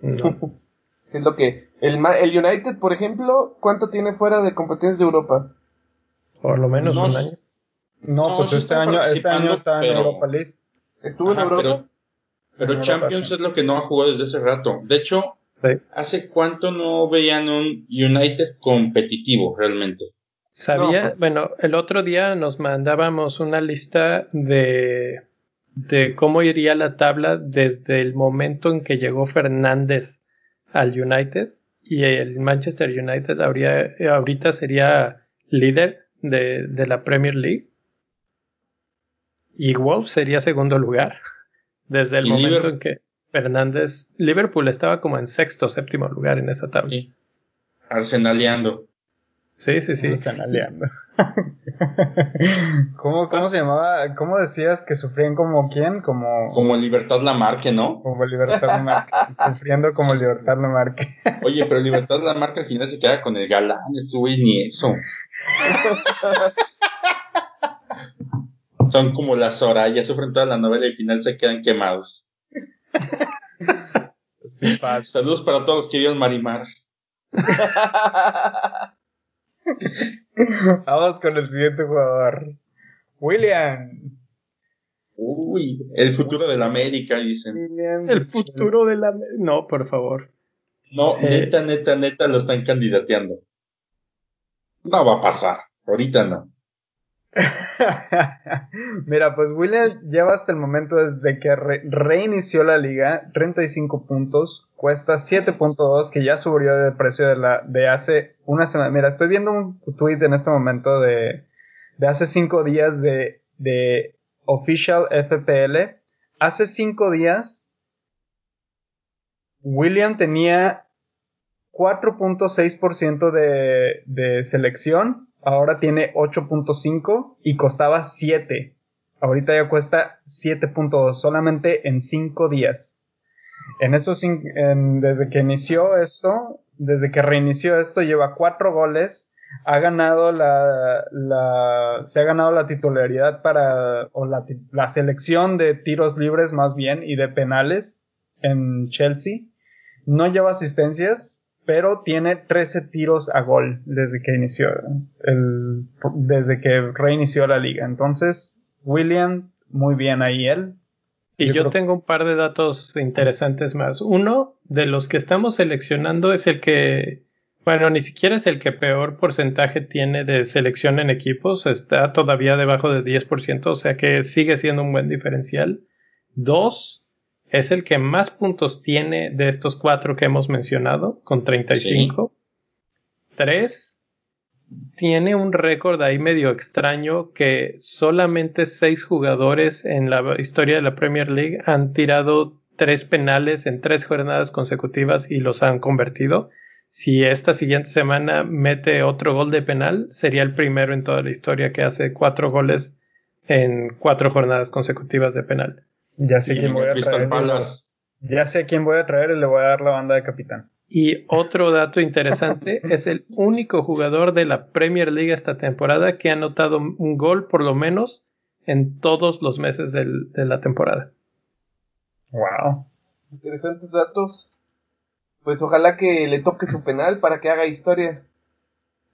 No. es lo que el, el United, por ejemplo, ¿cuánto tiene fuera de competencias de Europa? Por lo menos No un año. No, No, pues sí este año, este año está en Europa League. ¿Estuvo Ajá, en Europa? pero, pero En Europa, Champions sí. es lo que no ha jugado desde hace rato. De hecho, Sí. ¿hace cuánto no veían un United competitivo realmente? Sabía, No, pues- bueno, el otro día nos mandábamos una lista de, de cómo iría la tabla desde el momento en que llegó Fernández al United y el Manchester United habría, ahorita sería líder de, de la Premier League y Wolves sería segundo lugar desde el momento Liverpool. en que Fernández, Liverpool estaba como en sexto, séptimo lugar en esa tabla. Sí. Arsenaleando. Sí, sí, sí. Se están aliando. ¿Cómo, ¿Cómo se llamaba? ¿Cómo decías que sufrían como quién? Como, Como Libertad Lamarque, ¿no? como Libertad Lamarque. Sufriendo como Libertad Lamarque. Oye, pero Libertad Lamarque al final se queda con el galán. Este güey ni eso. Son como las Soraya, sufren toda la novela y al final se quedan quemados. Sí. Saludos para todos los que vieron Marimar. Vamos con el siguiente jugador. William. Uy, el futuro de la América, dicen. William. El futuro de la... No, por favor. No, Eh. neta, neta, neta, lo están candidateando. No va a pasar. Ahorita no. Mira, pues William lleva hasta el momento desde que re- reinició la liga 35 puntos, cuesta 7.2 que ya subió de precio de la de hace una semana. Mira, estoy viendo un tweet en este momento de, de hace 5 días de, de Official FPL. Hace 5 días William tenía 4.6% de, de selección, ahora tiene 8.5 y costaba 7. Ahorita ya cuesta 7.2 solamente en 5 días. En esos en- desde que inició esto, desde que reinició esto, lleva 4 goles, ha ganado la, la se ha ganado la titularidad para o la, la selección de tiros libres más bien y de penales en Chelsea. No lleva asistencias, pero tiene 13 tiros a gol desde que inició el, desde que reinició la liga. Entonces, William, muy bien ahí él. Y Yo yo, creo- tengo un par de datos interesantes más. Uno de los que estamos seleccionando es el que, bueno, ni siquiera es el que peor porcentaje tiene de selección en equipos, está todavía debajo de 10%, o sea que sigue siendo un buen diferencial. Dos, es el que más puntos tiene de estos cuatro que hemos mencionado, con 35. Tres, tiene un récord ahí medio extraño que solamente seis jugadores en la historia de la Premier League han tirado tres penales en tres jornadas consecutivas y los han convertido. Si esta siguiente semana mete otro gol de penal, sería el primero en toda la historia que hace cuatro goles en cuatro jornadas consecutivas de penal. Ya sé Y quién voy a traer. Ya sé a quién voy a traer y le voy a dar la banda de capitán. Y otro dato interesante, es el único jugador de la Premier League esta temporada que ha anotado un gol por lo menos en todos los meses del- de la temporada. Wow. Interesantes datos. Pues ojalá que le toque su penal para que haga historia.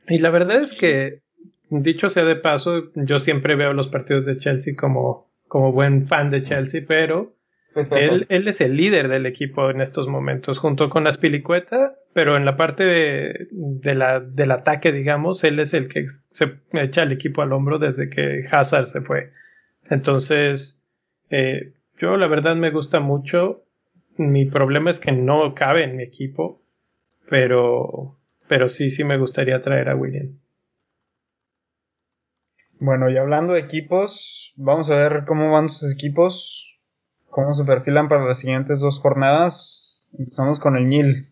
Y la verdad es que, dicho sea de paso, yo siempre veo los partidos de Chelsea como, como buen fan de Chelsea, pero él, él es el líder del equipo en estos momentos, junto con Aspilicueta, pero en la parte de, de la, del ataque, digamos, él es el que se echa el equipo al hombro desde que Hazard se fue. Entonces, eh, yo la verdad me gusta mucho. Mi problema es que no cabe en mi equipo, pero, pero sí, sí me gustaría traer a William. Bueno, y hablando de equipos, vamos a ver cómo van sus equipos, cómo se perfilan para las siguientes dos jornadas. Empezamos con el Nil.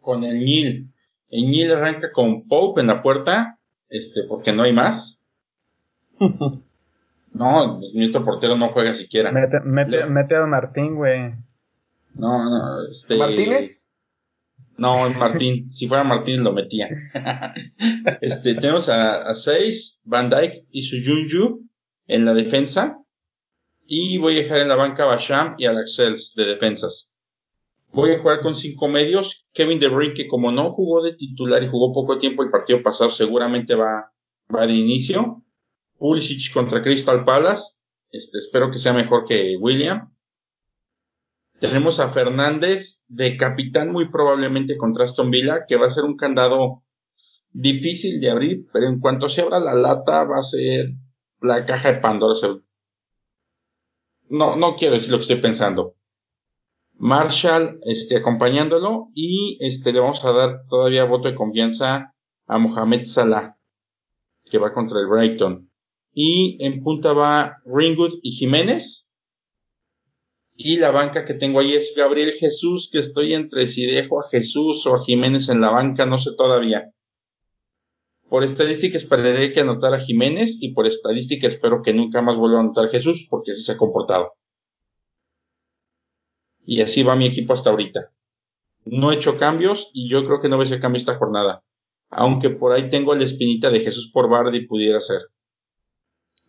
Con el Nil. El Nil arranca con Pope en la puerta, este, porque no hay más. No, mi otro portero no juega siquiera. Mete, mete, mete a Martín, güey. No, no, este... ¿Martínez? No, Martín. si fuera Martín lo metía. este, tenemos a, a Seis, Van Dyke y Suyunju en la defensa. Y voy a dejar en la banca a Basham y a Axels de defensas. Voy a jugar con cinco medios. Kevin De Bruyne, que como no jugó de titular y jugó poco tiempo el partido pasado, seguramente va, va de inicio. Pulisic contra Crystal Palace. Este, espero que sea mejor que William. Tenemos a Fernández de capitán muy probablemente contra Aston Villa, que va a ser un candado difícil de abrir, pero en cuanto se abra la lata va a ser la caja de Pandora. No, no quiero decir lo que estoy pensando. Marshall, este, acompañándolo y este, le vamos a dar todavía voto de confianza a Mohamed Salah, que va contra el Brighton. Y en punta va Ringwood y Jiménez. Y la banca que tengo ahí es Gabriel Jesús, que estoy entre si dejo a Jesús o a Jiménez en la banca, no sé todavía. Por estadística esperaré que anotar a Jiménez y por estadística espero que nunca más vuelva a anotar a Jesús porque así se ha comportado. Y así va mi equipo hasta ahorita. No he hecho cambios y yo creo que no voy a hacer cambio esta jornada. Aunque por ahí tengo la espinita de Jesús por Bardi pudiera ser.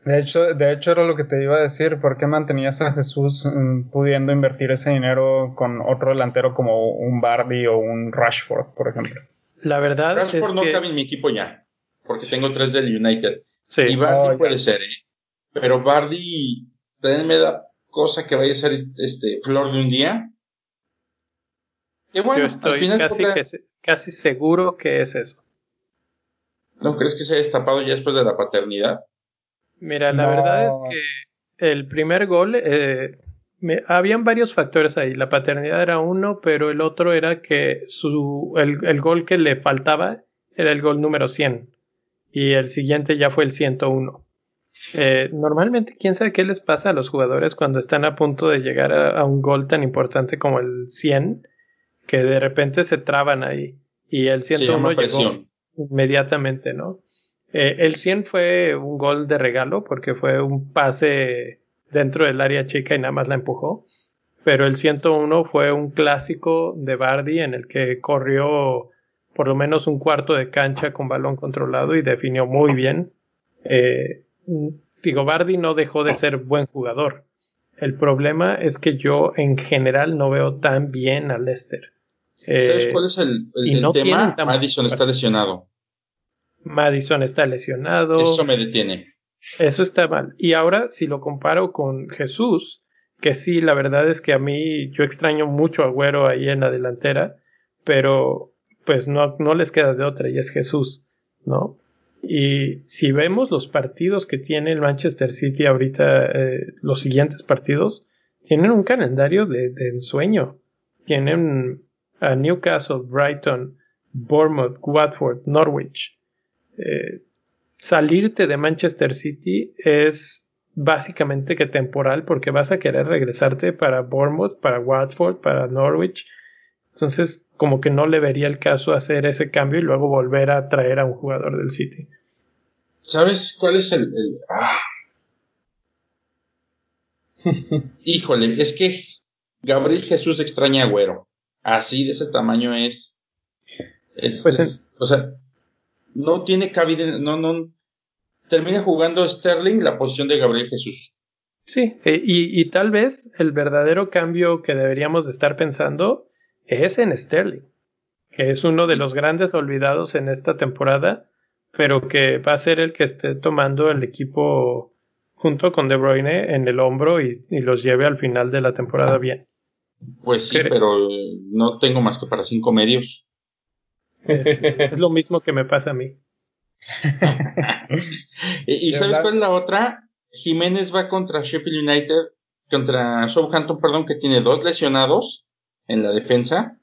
De hecho, de hecho era lo que te iba a decir, ¿por qué mantenías a Jesús mm, pudiendo invertir ese dinero con otro delantero como un Bardi o un Rashford, por ejemplo? La verdad Rashford es no que... cabe en mi equipo ya, porque tengo tres del United. Sí. Y Bardi Oh, puede ya. ser, ¿eh? Pero Bardi también me da cosa que vaya a ser este flor de un día. Y bueno, Yo al estoy final casi, toca- que se- casi seguro que es eso. ¿no crees que se haya destapado ya después de la paternidad? Mira, la No. verdad es que el primer gol, eh, me- habían varios factores ahí. La paternidad era uno, pero el otro era que su, el, el gol que le faltaba era el gol número 100 y el siguiente ya fue el 101. Eh, normalmente, ¿quién sabe qué les pasa a los jugadores cuando están a punto de llegar a, a un gol tan importante como el 100? Que de repente se traban ahí y el Se 101 llama llegó inmediatamente, ¿no? Eh, el 100 fue un gol de regalo porque fue un pase dentro del área chica y nada más la empujó. Pero el 101 fue un clásico de Bardi en el que corrió por lo menos un cuarto de cancha con balón controlado y definió muy bien. Eh, digo, Bardi no dejó de ser buen jugador. El problema es que yo en general no veo tan bien a Leicester. ¿Sabes Eh, cuál es el, el- y el no tema? Madison está lesionado. Madison está lesionado. Eso me detiene. Eso está mal. Y ahora, si lo comparo con Jesús, que sí, la verdad es que a mí yo extraño mucho a Agüero ahí en la delantera, pero pues no, no les queda de otra, y es Jesús, ¿no? Y si vemos los partidos que tiene el Manchester City ahorita, eh, los siguientes partidos, tienen un calendario de, de ensueño. Tienen a Newcastle, Brighton, Bournemouth, Watford, Norwich. Eh, salirte de Manchester City es básicamente que temporal porque vas a querer regresarte para Bournemouth, para Watford, para Norwich. Entonces, como que no le vería el caso hacer ese cambio y luego volver a traer a un jugador del City. ¿Sabes cuál es el...? el- ah. Híjole, es que Gabriel Jesús extraña a Güero. Así de ese tamaño es... es- Pues es- o sea, no tiene cabida, no, no... Termina jugando Sterling la posición de Gabriel Jesús. Sí, eh, y, y tal vez el verdadero cambio que deberíamos de estar pensando es en Sterling, que es uno de los grandes olvidados en esta temporada, pero que va a ser el que esté tomando el equipo junto con De Bruyne en el hombro y, y los lleve al final de la temporada bien. Pues sí, pero no tengo más que para cinco medios. Es, es lo mismo que me pasa a mí. ¿Y, y sabes verdad. cuál es la otra? Jiménez va contra Sheffield United, contra Southampton, perdón, que tiene dos lesionados en la defensa.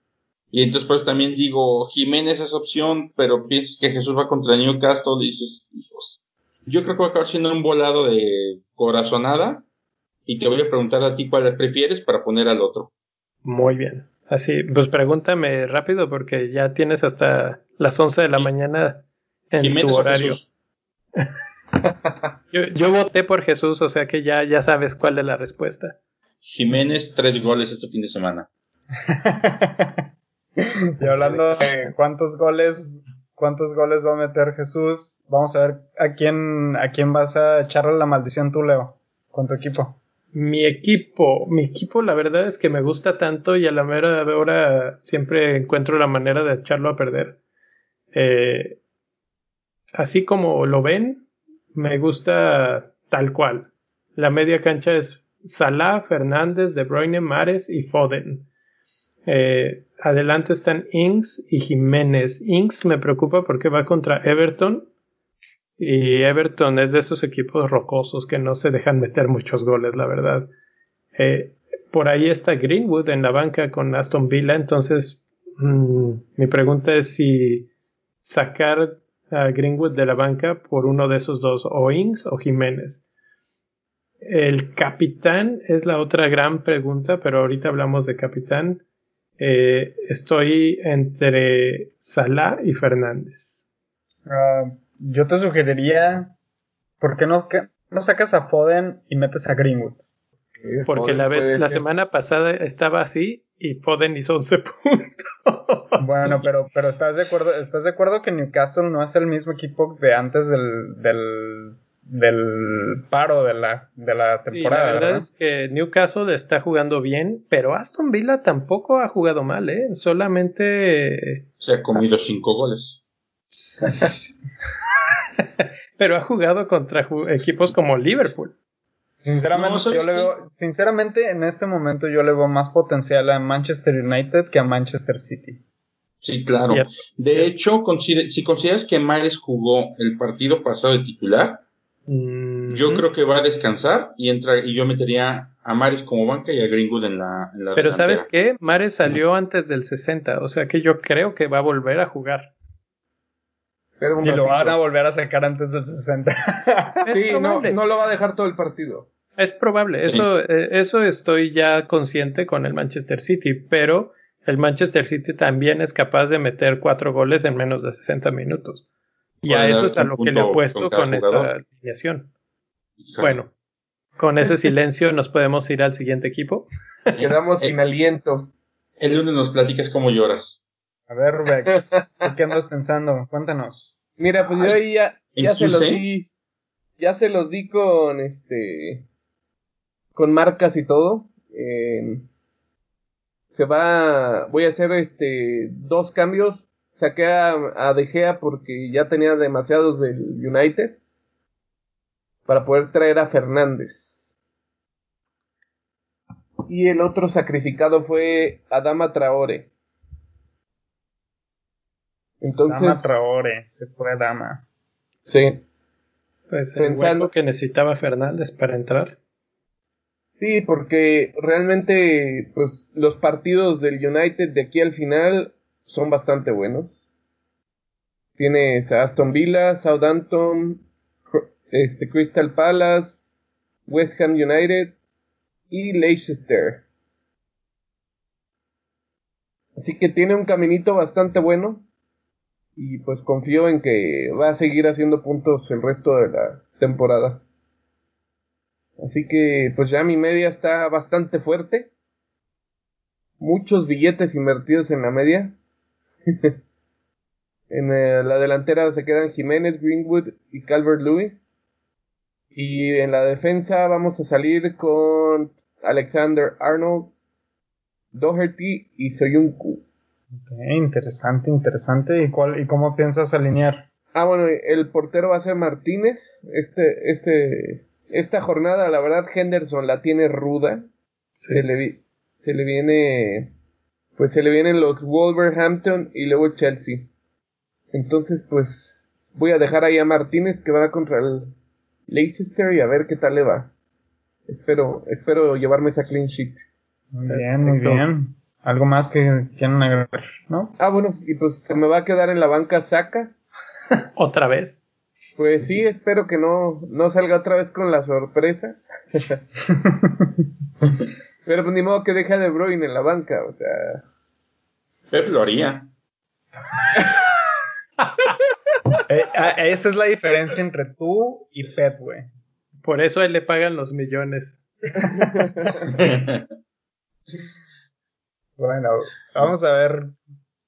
Y entonces pues también digo, Jiménez es opción, pero piensas que Jesús va contra Newcastle, dices, hijos. Yo creo que va a acabar siendo un volado de corazonada. Y te voy a preguntar a ti cuál prefieres para poner al otro. Muy bien. Así, pues pregúntame rápido porque ya tienes hasta las 11 de la mañana en tu horario. Jesús. yo, yo, voté por Jesús, o sea que ya, ya sabes cuál es la respuesta. Jiménez, tres goles este fin de semana. y hablando de cuántos goles, cuántos goles va a meter Jesús, vamos a ver a quién, a quién vas a echarle la maldición tú, Leo, con tu equipo. Mi equipo, mi equipo la verdad es que me gusta tanto y a la mera hora siempre encuentro la manera de echarlo a perder. Eh, así como lo ven, me gusta tal cual. La media cancha es Salah, Fernández, De Bruyne, Mares y Foden. Eh, adelante están Inks y Jiménez. Inks me preocupa porque va contra Everton y Everton es de esos equipos rocosos que no se dejan meter muchos goles, la verdad. Eh, por ahí está Greenwood en la banca con Aston Villa, entonces mm, mi pregunta es si sacar a Greenwood de la banca por uno de esos dos, o o Jiménez. El capitán es la otra gran pregunta, pero ahorita hablamos de capitán. Eh, estoy entre Salah y Fernández. Ah, yo te sugeriría, ¿por qué no, no sacas a Foden y metes a Greenwood? Porque la vez, la semana pasada estaba así y Foden hizo 11 puntos. Bueno, pero, pero estás de acuerdo, estás de acuerdo que Newcastle no es el mismo equipo de antes del, del, del paro de la, de la temporada. la verdad, es que Newcastle está jugando bien, pero Aston Villa tampoco ha jugado mal, ¿eh? Solamente. Se ha comido cinco goles. pero ha jugado contra equipos como Liverpool. Sinceramente, yo le veo, sinceramente, en este momento yo le veo más potencial a Manchester United que a Manchester City. Sí, claro. De hecho, si consideras que Mares jugó el partido pasado de titular, mm, yo creo que va a descansar y entra y yo metería a Mares como banca y a Greenwood en la. Pero ¿sabes qué? Mares salió antes del 60, o sea que yo creo que va a volver a jugar y lo van a volver a sacar antes del 60. sí, no, no, lo va a dejar todo el partido. Es probable, eso, eh, eso estoy ya consciente con el Manchester City, pero el Manchester City también es capaz de meter cuatro goles en menos de 60 minutos. Y a eso es a lo que le he puesto con, esa alineación. Bueno, con ese silencio nos podemos ir al siguiente equipo. Quedamos sin aliento. El lunes nos platicas cómo lloras. A ver, Rex, ¿qué andas pensando? Cuéntanos. Mira, pues yo ahí ya, ya se los di. Ya se los di con este. Con marcas y todo. Em, se va. Voy a hacer este. Dos cambios. Saqué a, a De Gea porque ya tenía demasiados del United. Para poder traer a Fernández. Y el otro sacrificado fue Adama Traore. Entonces, Dama Traore, se fue Dama. Sí. Pues pensando que necesitaba Fernández para entrar. Sí, porque realmente pues los partidos del United de aquí al final son bastante buenos. Tienes a Aston Villa, Southampton, este Crystal Palace, West Ham United y Leicester. Así que tiene un caminito bastante bueno y pues confío en que va a seguir haciendo puntos el resto de la temporada. Así que pues ya mi media está bastante fuerte. Muchos billetes invertidos en la media. en eh, la delantera se quedan Jiménez, Greenwood y Calvert Lewis. Y en la defensa vamos a salir con Alexander Arnold, Doherty y Soyuncu interesante, interesante. ¿Y, cuál, ¿Y cómo piensas alinear? Ah, bueno, el portero va a ser Martínez. Este, este, esta jornada, la verdad, Henderson la tiene ruda. Se, le, se le viene, pues se le vienen los Wolverhampton y luego Chelsea. Entonces, pues, voy a dejar ahí a Martínez que va contra el Leicester y a ver qué tal le va. Espero, espero llevarme esa clean sheet. Muy bien, muy bien. Algo más que quieran agregar, ¿no? Ah, bueno, y pues se me va a quedar en la banca Saca. ¿Otra vez? Pues sí, espero que no, no salga otra vez con la sorpresa. Pero pues ni modo que deje a De Bruyne en la banca, o sea. Pep lo haría. Eh, ah, esa es la diferencia entre tú y Pep, güey. Por eso a él le pagan los millones. Bueno, vamos a ver.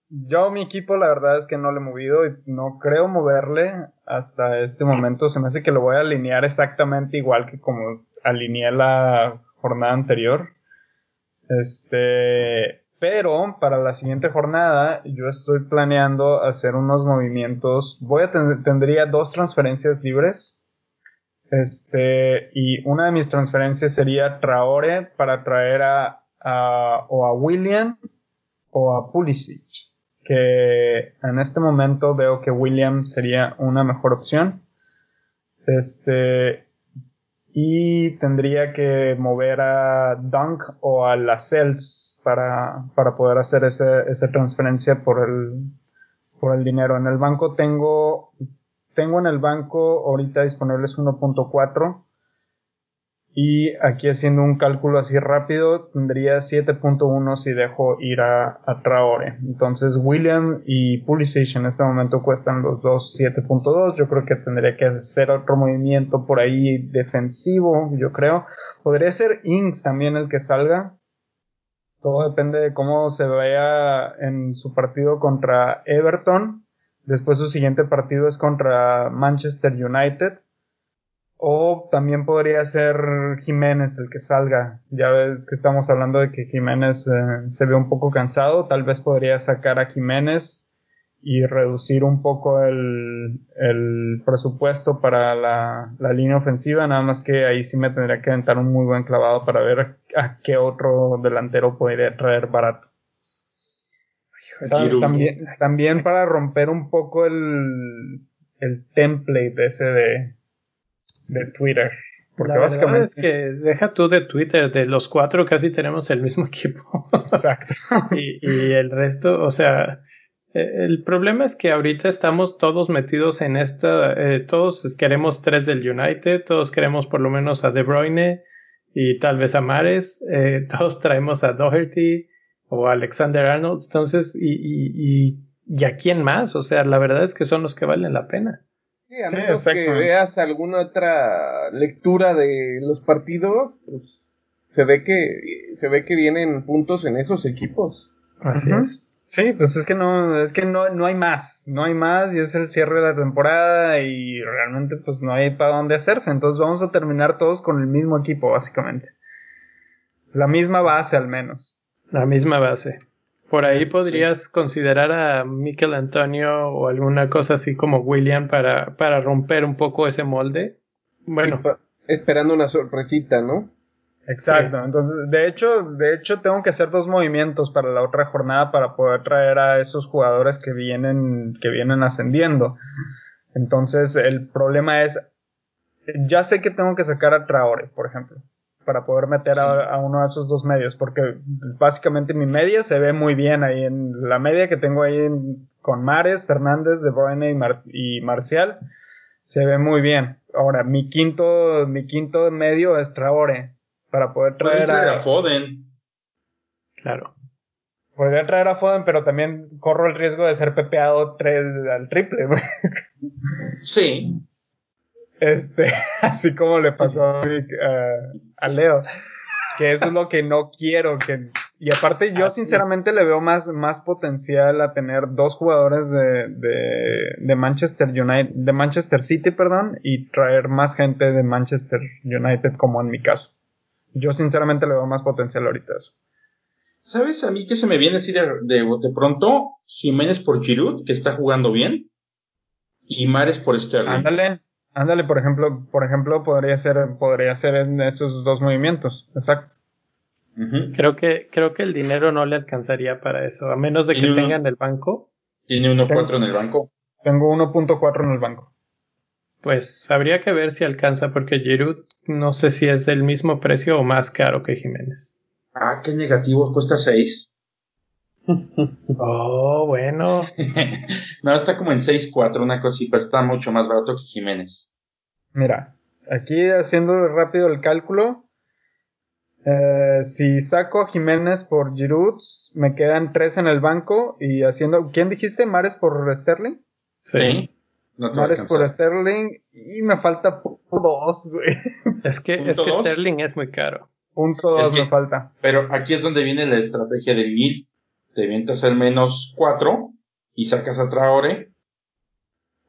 Yo, mi equipo, la verdad es que no le he movido y no creo moverle hasta este momento. Se me hace que lo voy a alinear exactamente igual que como alineé la jornada anterior. Este, pero para la siguiente jornada yo estoy planeando hacer unos movimientos. Voy a tener, tendría dos transferencias libres. Este, y una de mis transferencias sería Traore para traer a, a o a William o a Pulisic. Que en este momento veo que William sería una mejor opción. Este, y tendría que mover a Dunk o a la Cells para, para poder hacer ese, esa transferencia por el, por el dinero. En el banco tengo, tengo en el banco ahorita disponibles 1.4 y aquí haciendo un cálculo así rápido, tendría 7.1 si dejo ir a, Traore. Entonces William y Pulisic en este momento cuestan los dos 7.2. Yo creo que tendría que hacer otro movimiento por ahí defensivo, yo creo. Podría ser Inks también el que salga. Todo depende de cómo se vea en su partido contra Everton. Después su siguiente partido es contra Manchester United o también podría ser Jiménez el que salga. Ya ves que estamos hablando de que Jiménez eh, se ve un poco cansado. Tal vez podría sacar a Jiménez y reducir un poco el, el presupuesto para la, la, línea ofensiva. Nada más que ahí sí me tendría que aventar un muy buen clavado para ver a qué otro delantero podría traer barato. También, también para romper un poco el, el template ese de, de Twitter. Porque la básicamente es que deja tú de Twitter, de los cuatro casi tenemos el mismo equipo. Exacto. y, y, el resto, o sea, e, el problema es que ahorita estamos todos metidos en esta, eh, todos queremos tres del United, todos queremos por lo menos a De Bruyne y tal vez a Mares, eh, todos traemos a Doherty o a Alexander Arnold, entonces, y, y, y, y a quién más, o sea, la verdad es que son los que valen la pena. Sí, a menos que veas alguna otra lectura de los partidos, pues se ve que se ve que vienen puntos en esos equipos. Así es. Sí, pues es que no, es que no, no hay más, no hay más y es el cierre de la temporada y realmente pues no hay para dónde hacerse, entonces vamos a terminar todos con el mismo equipo básicamente. La misma base al menos. La misma base. Por ahí este, podrías considerar a Michael Antonio o alguna cosa así como William para, para romper un poco ese molde. Bueno. Esperando una sorpresita, ¿no? Exacto. Entonces, de hecho, de hecho, tengo que hacer dos movimientos para la otra jornada para poder traer a esos jugadores que vienen, que vienen ascendiendo. Entonces, el problema es, ya sé que tengo que sacar a Traore, por ejemplo para poder meter a, uno de esos dos medios, porque básicamente mi media se ve muy bien ahí en la media que tengo ahí con Mares, Fernández, De Bruyne y, Marcial, se ve muy bien. Ahora, mi quinto, mi quinto medio es Traore, para poder traer a, Foden. Claro. Podría traer a Foden, pero también corro el riesgo de ser pepeado al triple. Sí. Este, así como le pasó a, Leo. Que eso es lo que no quiero. Que, y aparte, yo sinceramente le veo más, más potencial a tener dos jugadores de, de, de, Manchester United, de Manchester City, perdón, y traer más gente de Manchester United, como en mi caso. Yo sinceramente le veo más potencial ahorita eso. ¿Sabes a mí que se me viene así de, de, de pronto? Jiménez por Giroud, que está jugando bien, y Mares por Sterling. Ándale, Ándale, por ejemplo, por ejemplo, podría ser, podría ser en esos dos movimientos, exacto. Creo que, creo que el dinero no le alcanzaría para eso, a menos de que tenga en el banco. Tiene 1.4 en el banco. Tengo 1.4 en el banco. Pues habría que ver si alcanza, porque Giroud no sé si es del mismo precio o más caro que Jiménez. Ah, qué negativo, cuesta 6. Oh, bueno. no, está como en 6.4, una cosa pero está mucho más barato que Jiménez. Mira, aquí haciendo rápido el cálculo, eh, si saco a Jiménez por Giroud, me quedan 3 en el banco y haciendo, ¿quién dijiste? ¿Mares por Sterling? Sí. No Mares por. Sterling y me falta punto dos, güey. Es que, es ¿Punto que dos? Sterling es muy caro. Punto Es dos que- me falta. Pero aquí es donde viene la estrategia del mil. Te vientas el menos 4 y sacas a Traore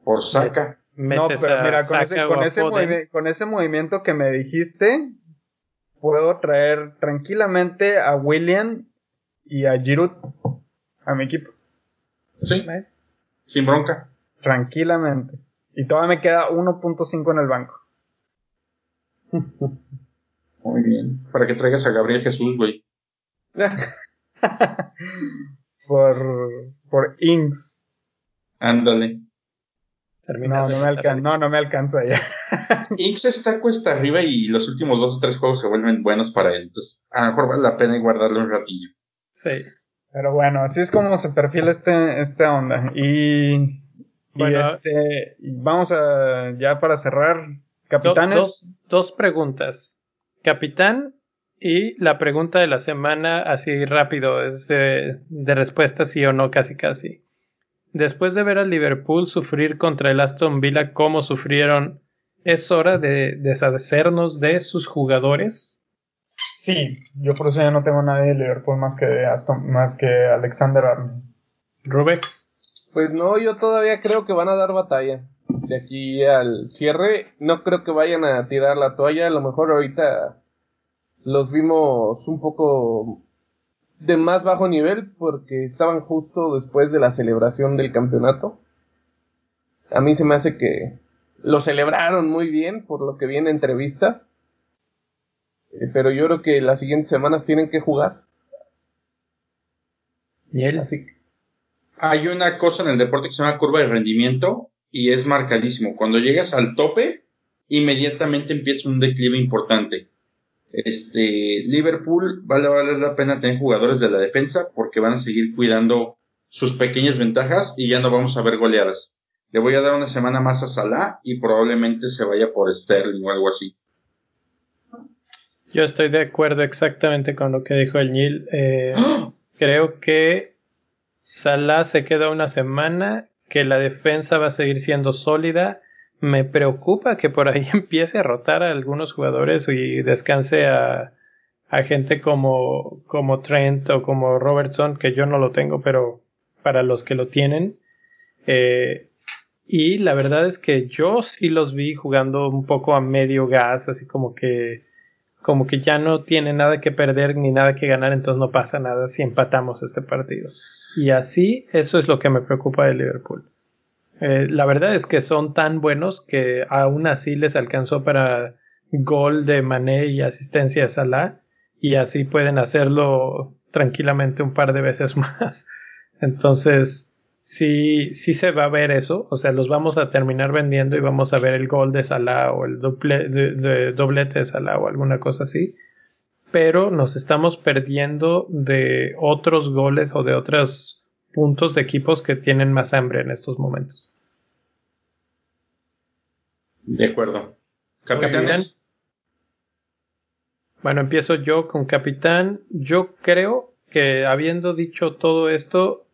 por saca. No, pero mira, con ese, con, ese con movimiento que me dijiste, puedo traer tranquilamente a William y a Giroud a mi equipo. Sí, ¿eh? sin bronca. Tranquilamente. Y todavía me queda 1.5 en el banco. Muy bien. Para que traigas a Gabriel Jesús, güey. por, por Inks. Ándale. No, no me, matar alcan al- no, no me alcanza ya. X está cuesta arriba y los últimos dos o tres juegos se vuelven buenos para él. Entonces, a lo mejor vale la pena guardarle un ratillo. Sí. Pero bueno, así es como se perfila este, esta onda. Y, y este, vamos a, ya para cerrar, Do- capitanes. dos, dos preguntas. Capitán y la pregunta de la semana, así rápido, es de, de respuesta sí o no, casi casi. Después de ver al Liverpool sufrir contra el Aston Villa como sufrieron, ¿es hora de deshacernos de sus jugadores? Sí, yo por eso ya no tengo nadie de Liverpool más que Aston, más que Alexander Arnold. Rubex. Pues no, yo todavía creo que van a dar batalla. De aquí al cierre, no creo que vayan a tirar la toalla. A lo mejor ahorita los vimos un poco de más bajo nivel porque estaban justo después de la celebración del campeonato. A mí se me hace que lo celebraron muy bien por lo que vi en entrevistas. Eh, Pero yo creo que las siguientes semanas tienen que jugar. ¿Y él? Así Hay una cosa en el deporte que se llama curva de rendimiento y es marcadísimo. Cuando llegas al tope, inmediatamente empieza un declive importante. Este, Liverpool vale, vale la pena tener jugadores de la defensa porque van a seguir cuidando sus pequeñas ventajas y ya no vamos a ver goleadas. Le voy a dar una semana más a Salah y probablemente se vaya por Sterling o algo así. Yo estoy de acuerdo exactamente con lo que dijo el Nil. Eh, creo que Salah se queda una semana, que la defensa va a seguir siendo sólida. Me preocupa que por ahí empiece a rotar a algunos jugadores y descanse a, a gente como, como Trent o como Robertson, que yo no lo tengo, pero para los que lo tienen. Eh, y la verdad es que yo sí los vi jugando un poco a medio gas, así como que como que ya no tiene nada que perder ni nada que ganar, entonces no pasa nada si empatamos este partido. Y así, eso es lo que me preocupa de Liverpool. Eh, la verdad es que son tan buenos que aún así les alcanzó para gol de Mané y asistencia de Salah y así pueden hacerlo tranquilamente un par de veces más. Entonces, sí, sí se va a ver eso, o sea, los vamos a terminar vendiendo y vamos a ver el gol de Salah o el doblete de Salah o alguna cosa así, pero nos estamos perdiendo de otros goles o de otros puntos de equipos que tienen más hambre en estos momentos. De acuerdo. Capitanes. Bueno, empiezo yo con capitán. Yo creo que habiendo dicho todo esto,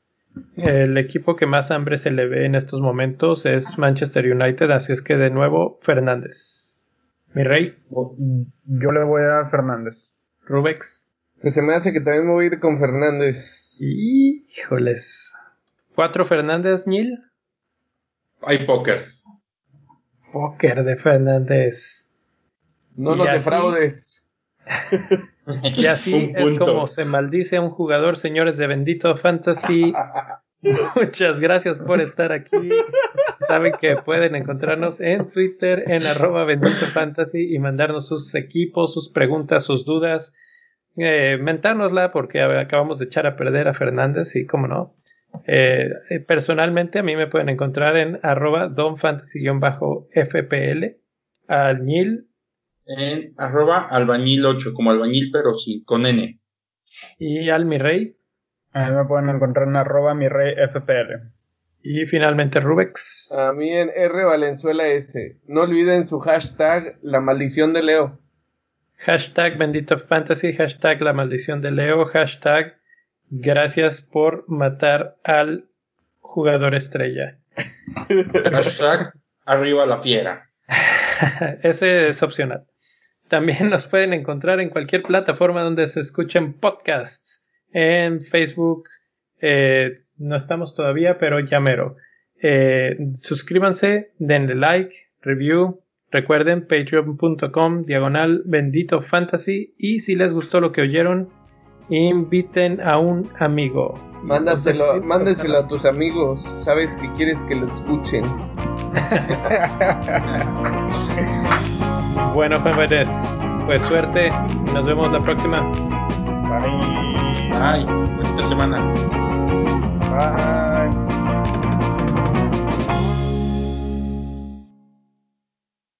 el equipo que más hambre se le ve en estos momentos es Manchester United, así es que de nuevo Fernández. Mi rey. Yo le voy a Fernández. Rubex. Pues se me hace que también me voy a ir con Fernández. Híjoles. ¿Cuatro Fernández, Nil? Hay póker. Póker de Fernández. No así- defraudes. Y así es como se maldice a un jugador, señores de Bendito Fantasy. Muchas gracias por estar aquí. Saben que pueden encontrarnos en Twitter en arroba bendito fantasy y mandarnos sus equipos, sus preguntas, sus dudas. Eh, mentárnosla porque acabamos de echar a perder a Fernández y cómo no. Eh, personalmente a mí me pueden encontrar en arroba donfantasy-fpl al Nil En arroba albañil 8, como albañil pero sin, con N. y al mi rey A mí me pueden encontrar en arroba mi rey FPL. y finalmente Rubex. A mí en R Valenzuela S. No olviden su hashtag La Maldición de Leo. Hashtag bendito fantasy, hashtag la maldición de Leo, hashtag gracias por matar al jugador estrella. Hashtag arriba la fiera. Ese es opcional. También nos pueden encontrar en cualquier plataforma donde se escuchen podcasts. En Facebook, eh, no estamos todavía, pero ya mero. Eh, suscríbanse, denle like, review. Recuerden patreon.com diagonal bendito fantasy. Y si les gustó lo que oyeron, inviten a un amigo. Mándaselo, mándeselo a tus amigos. Sabes que quieres que lo escuchen. bueno, jóvenes, pues suerte. Nos vemos la próxima. Bye. Bye. Buena semana. Bye.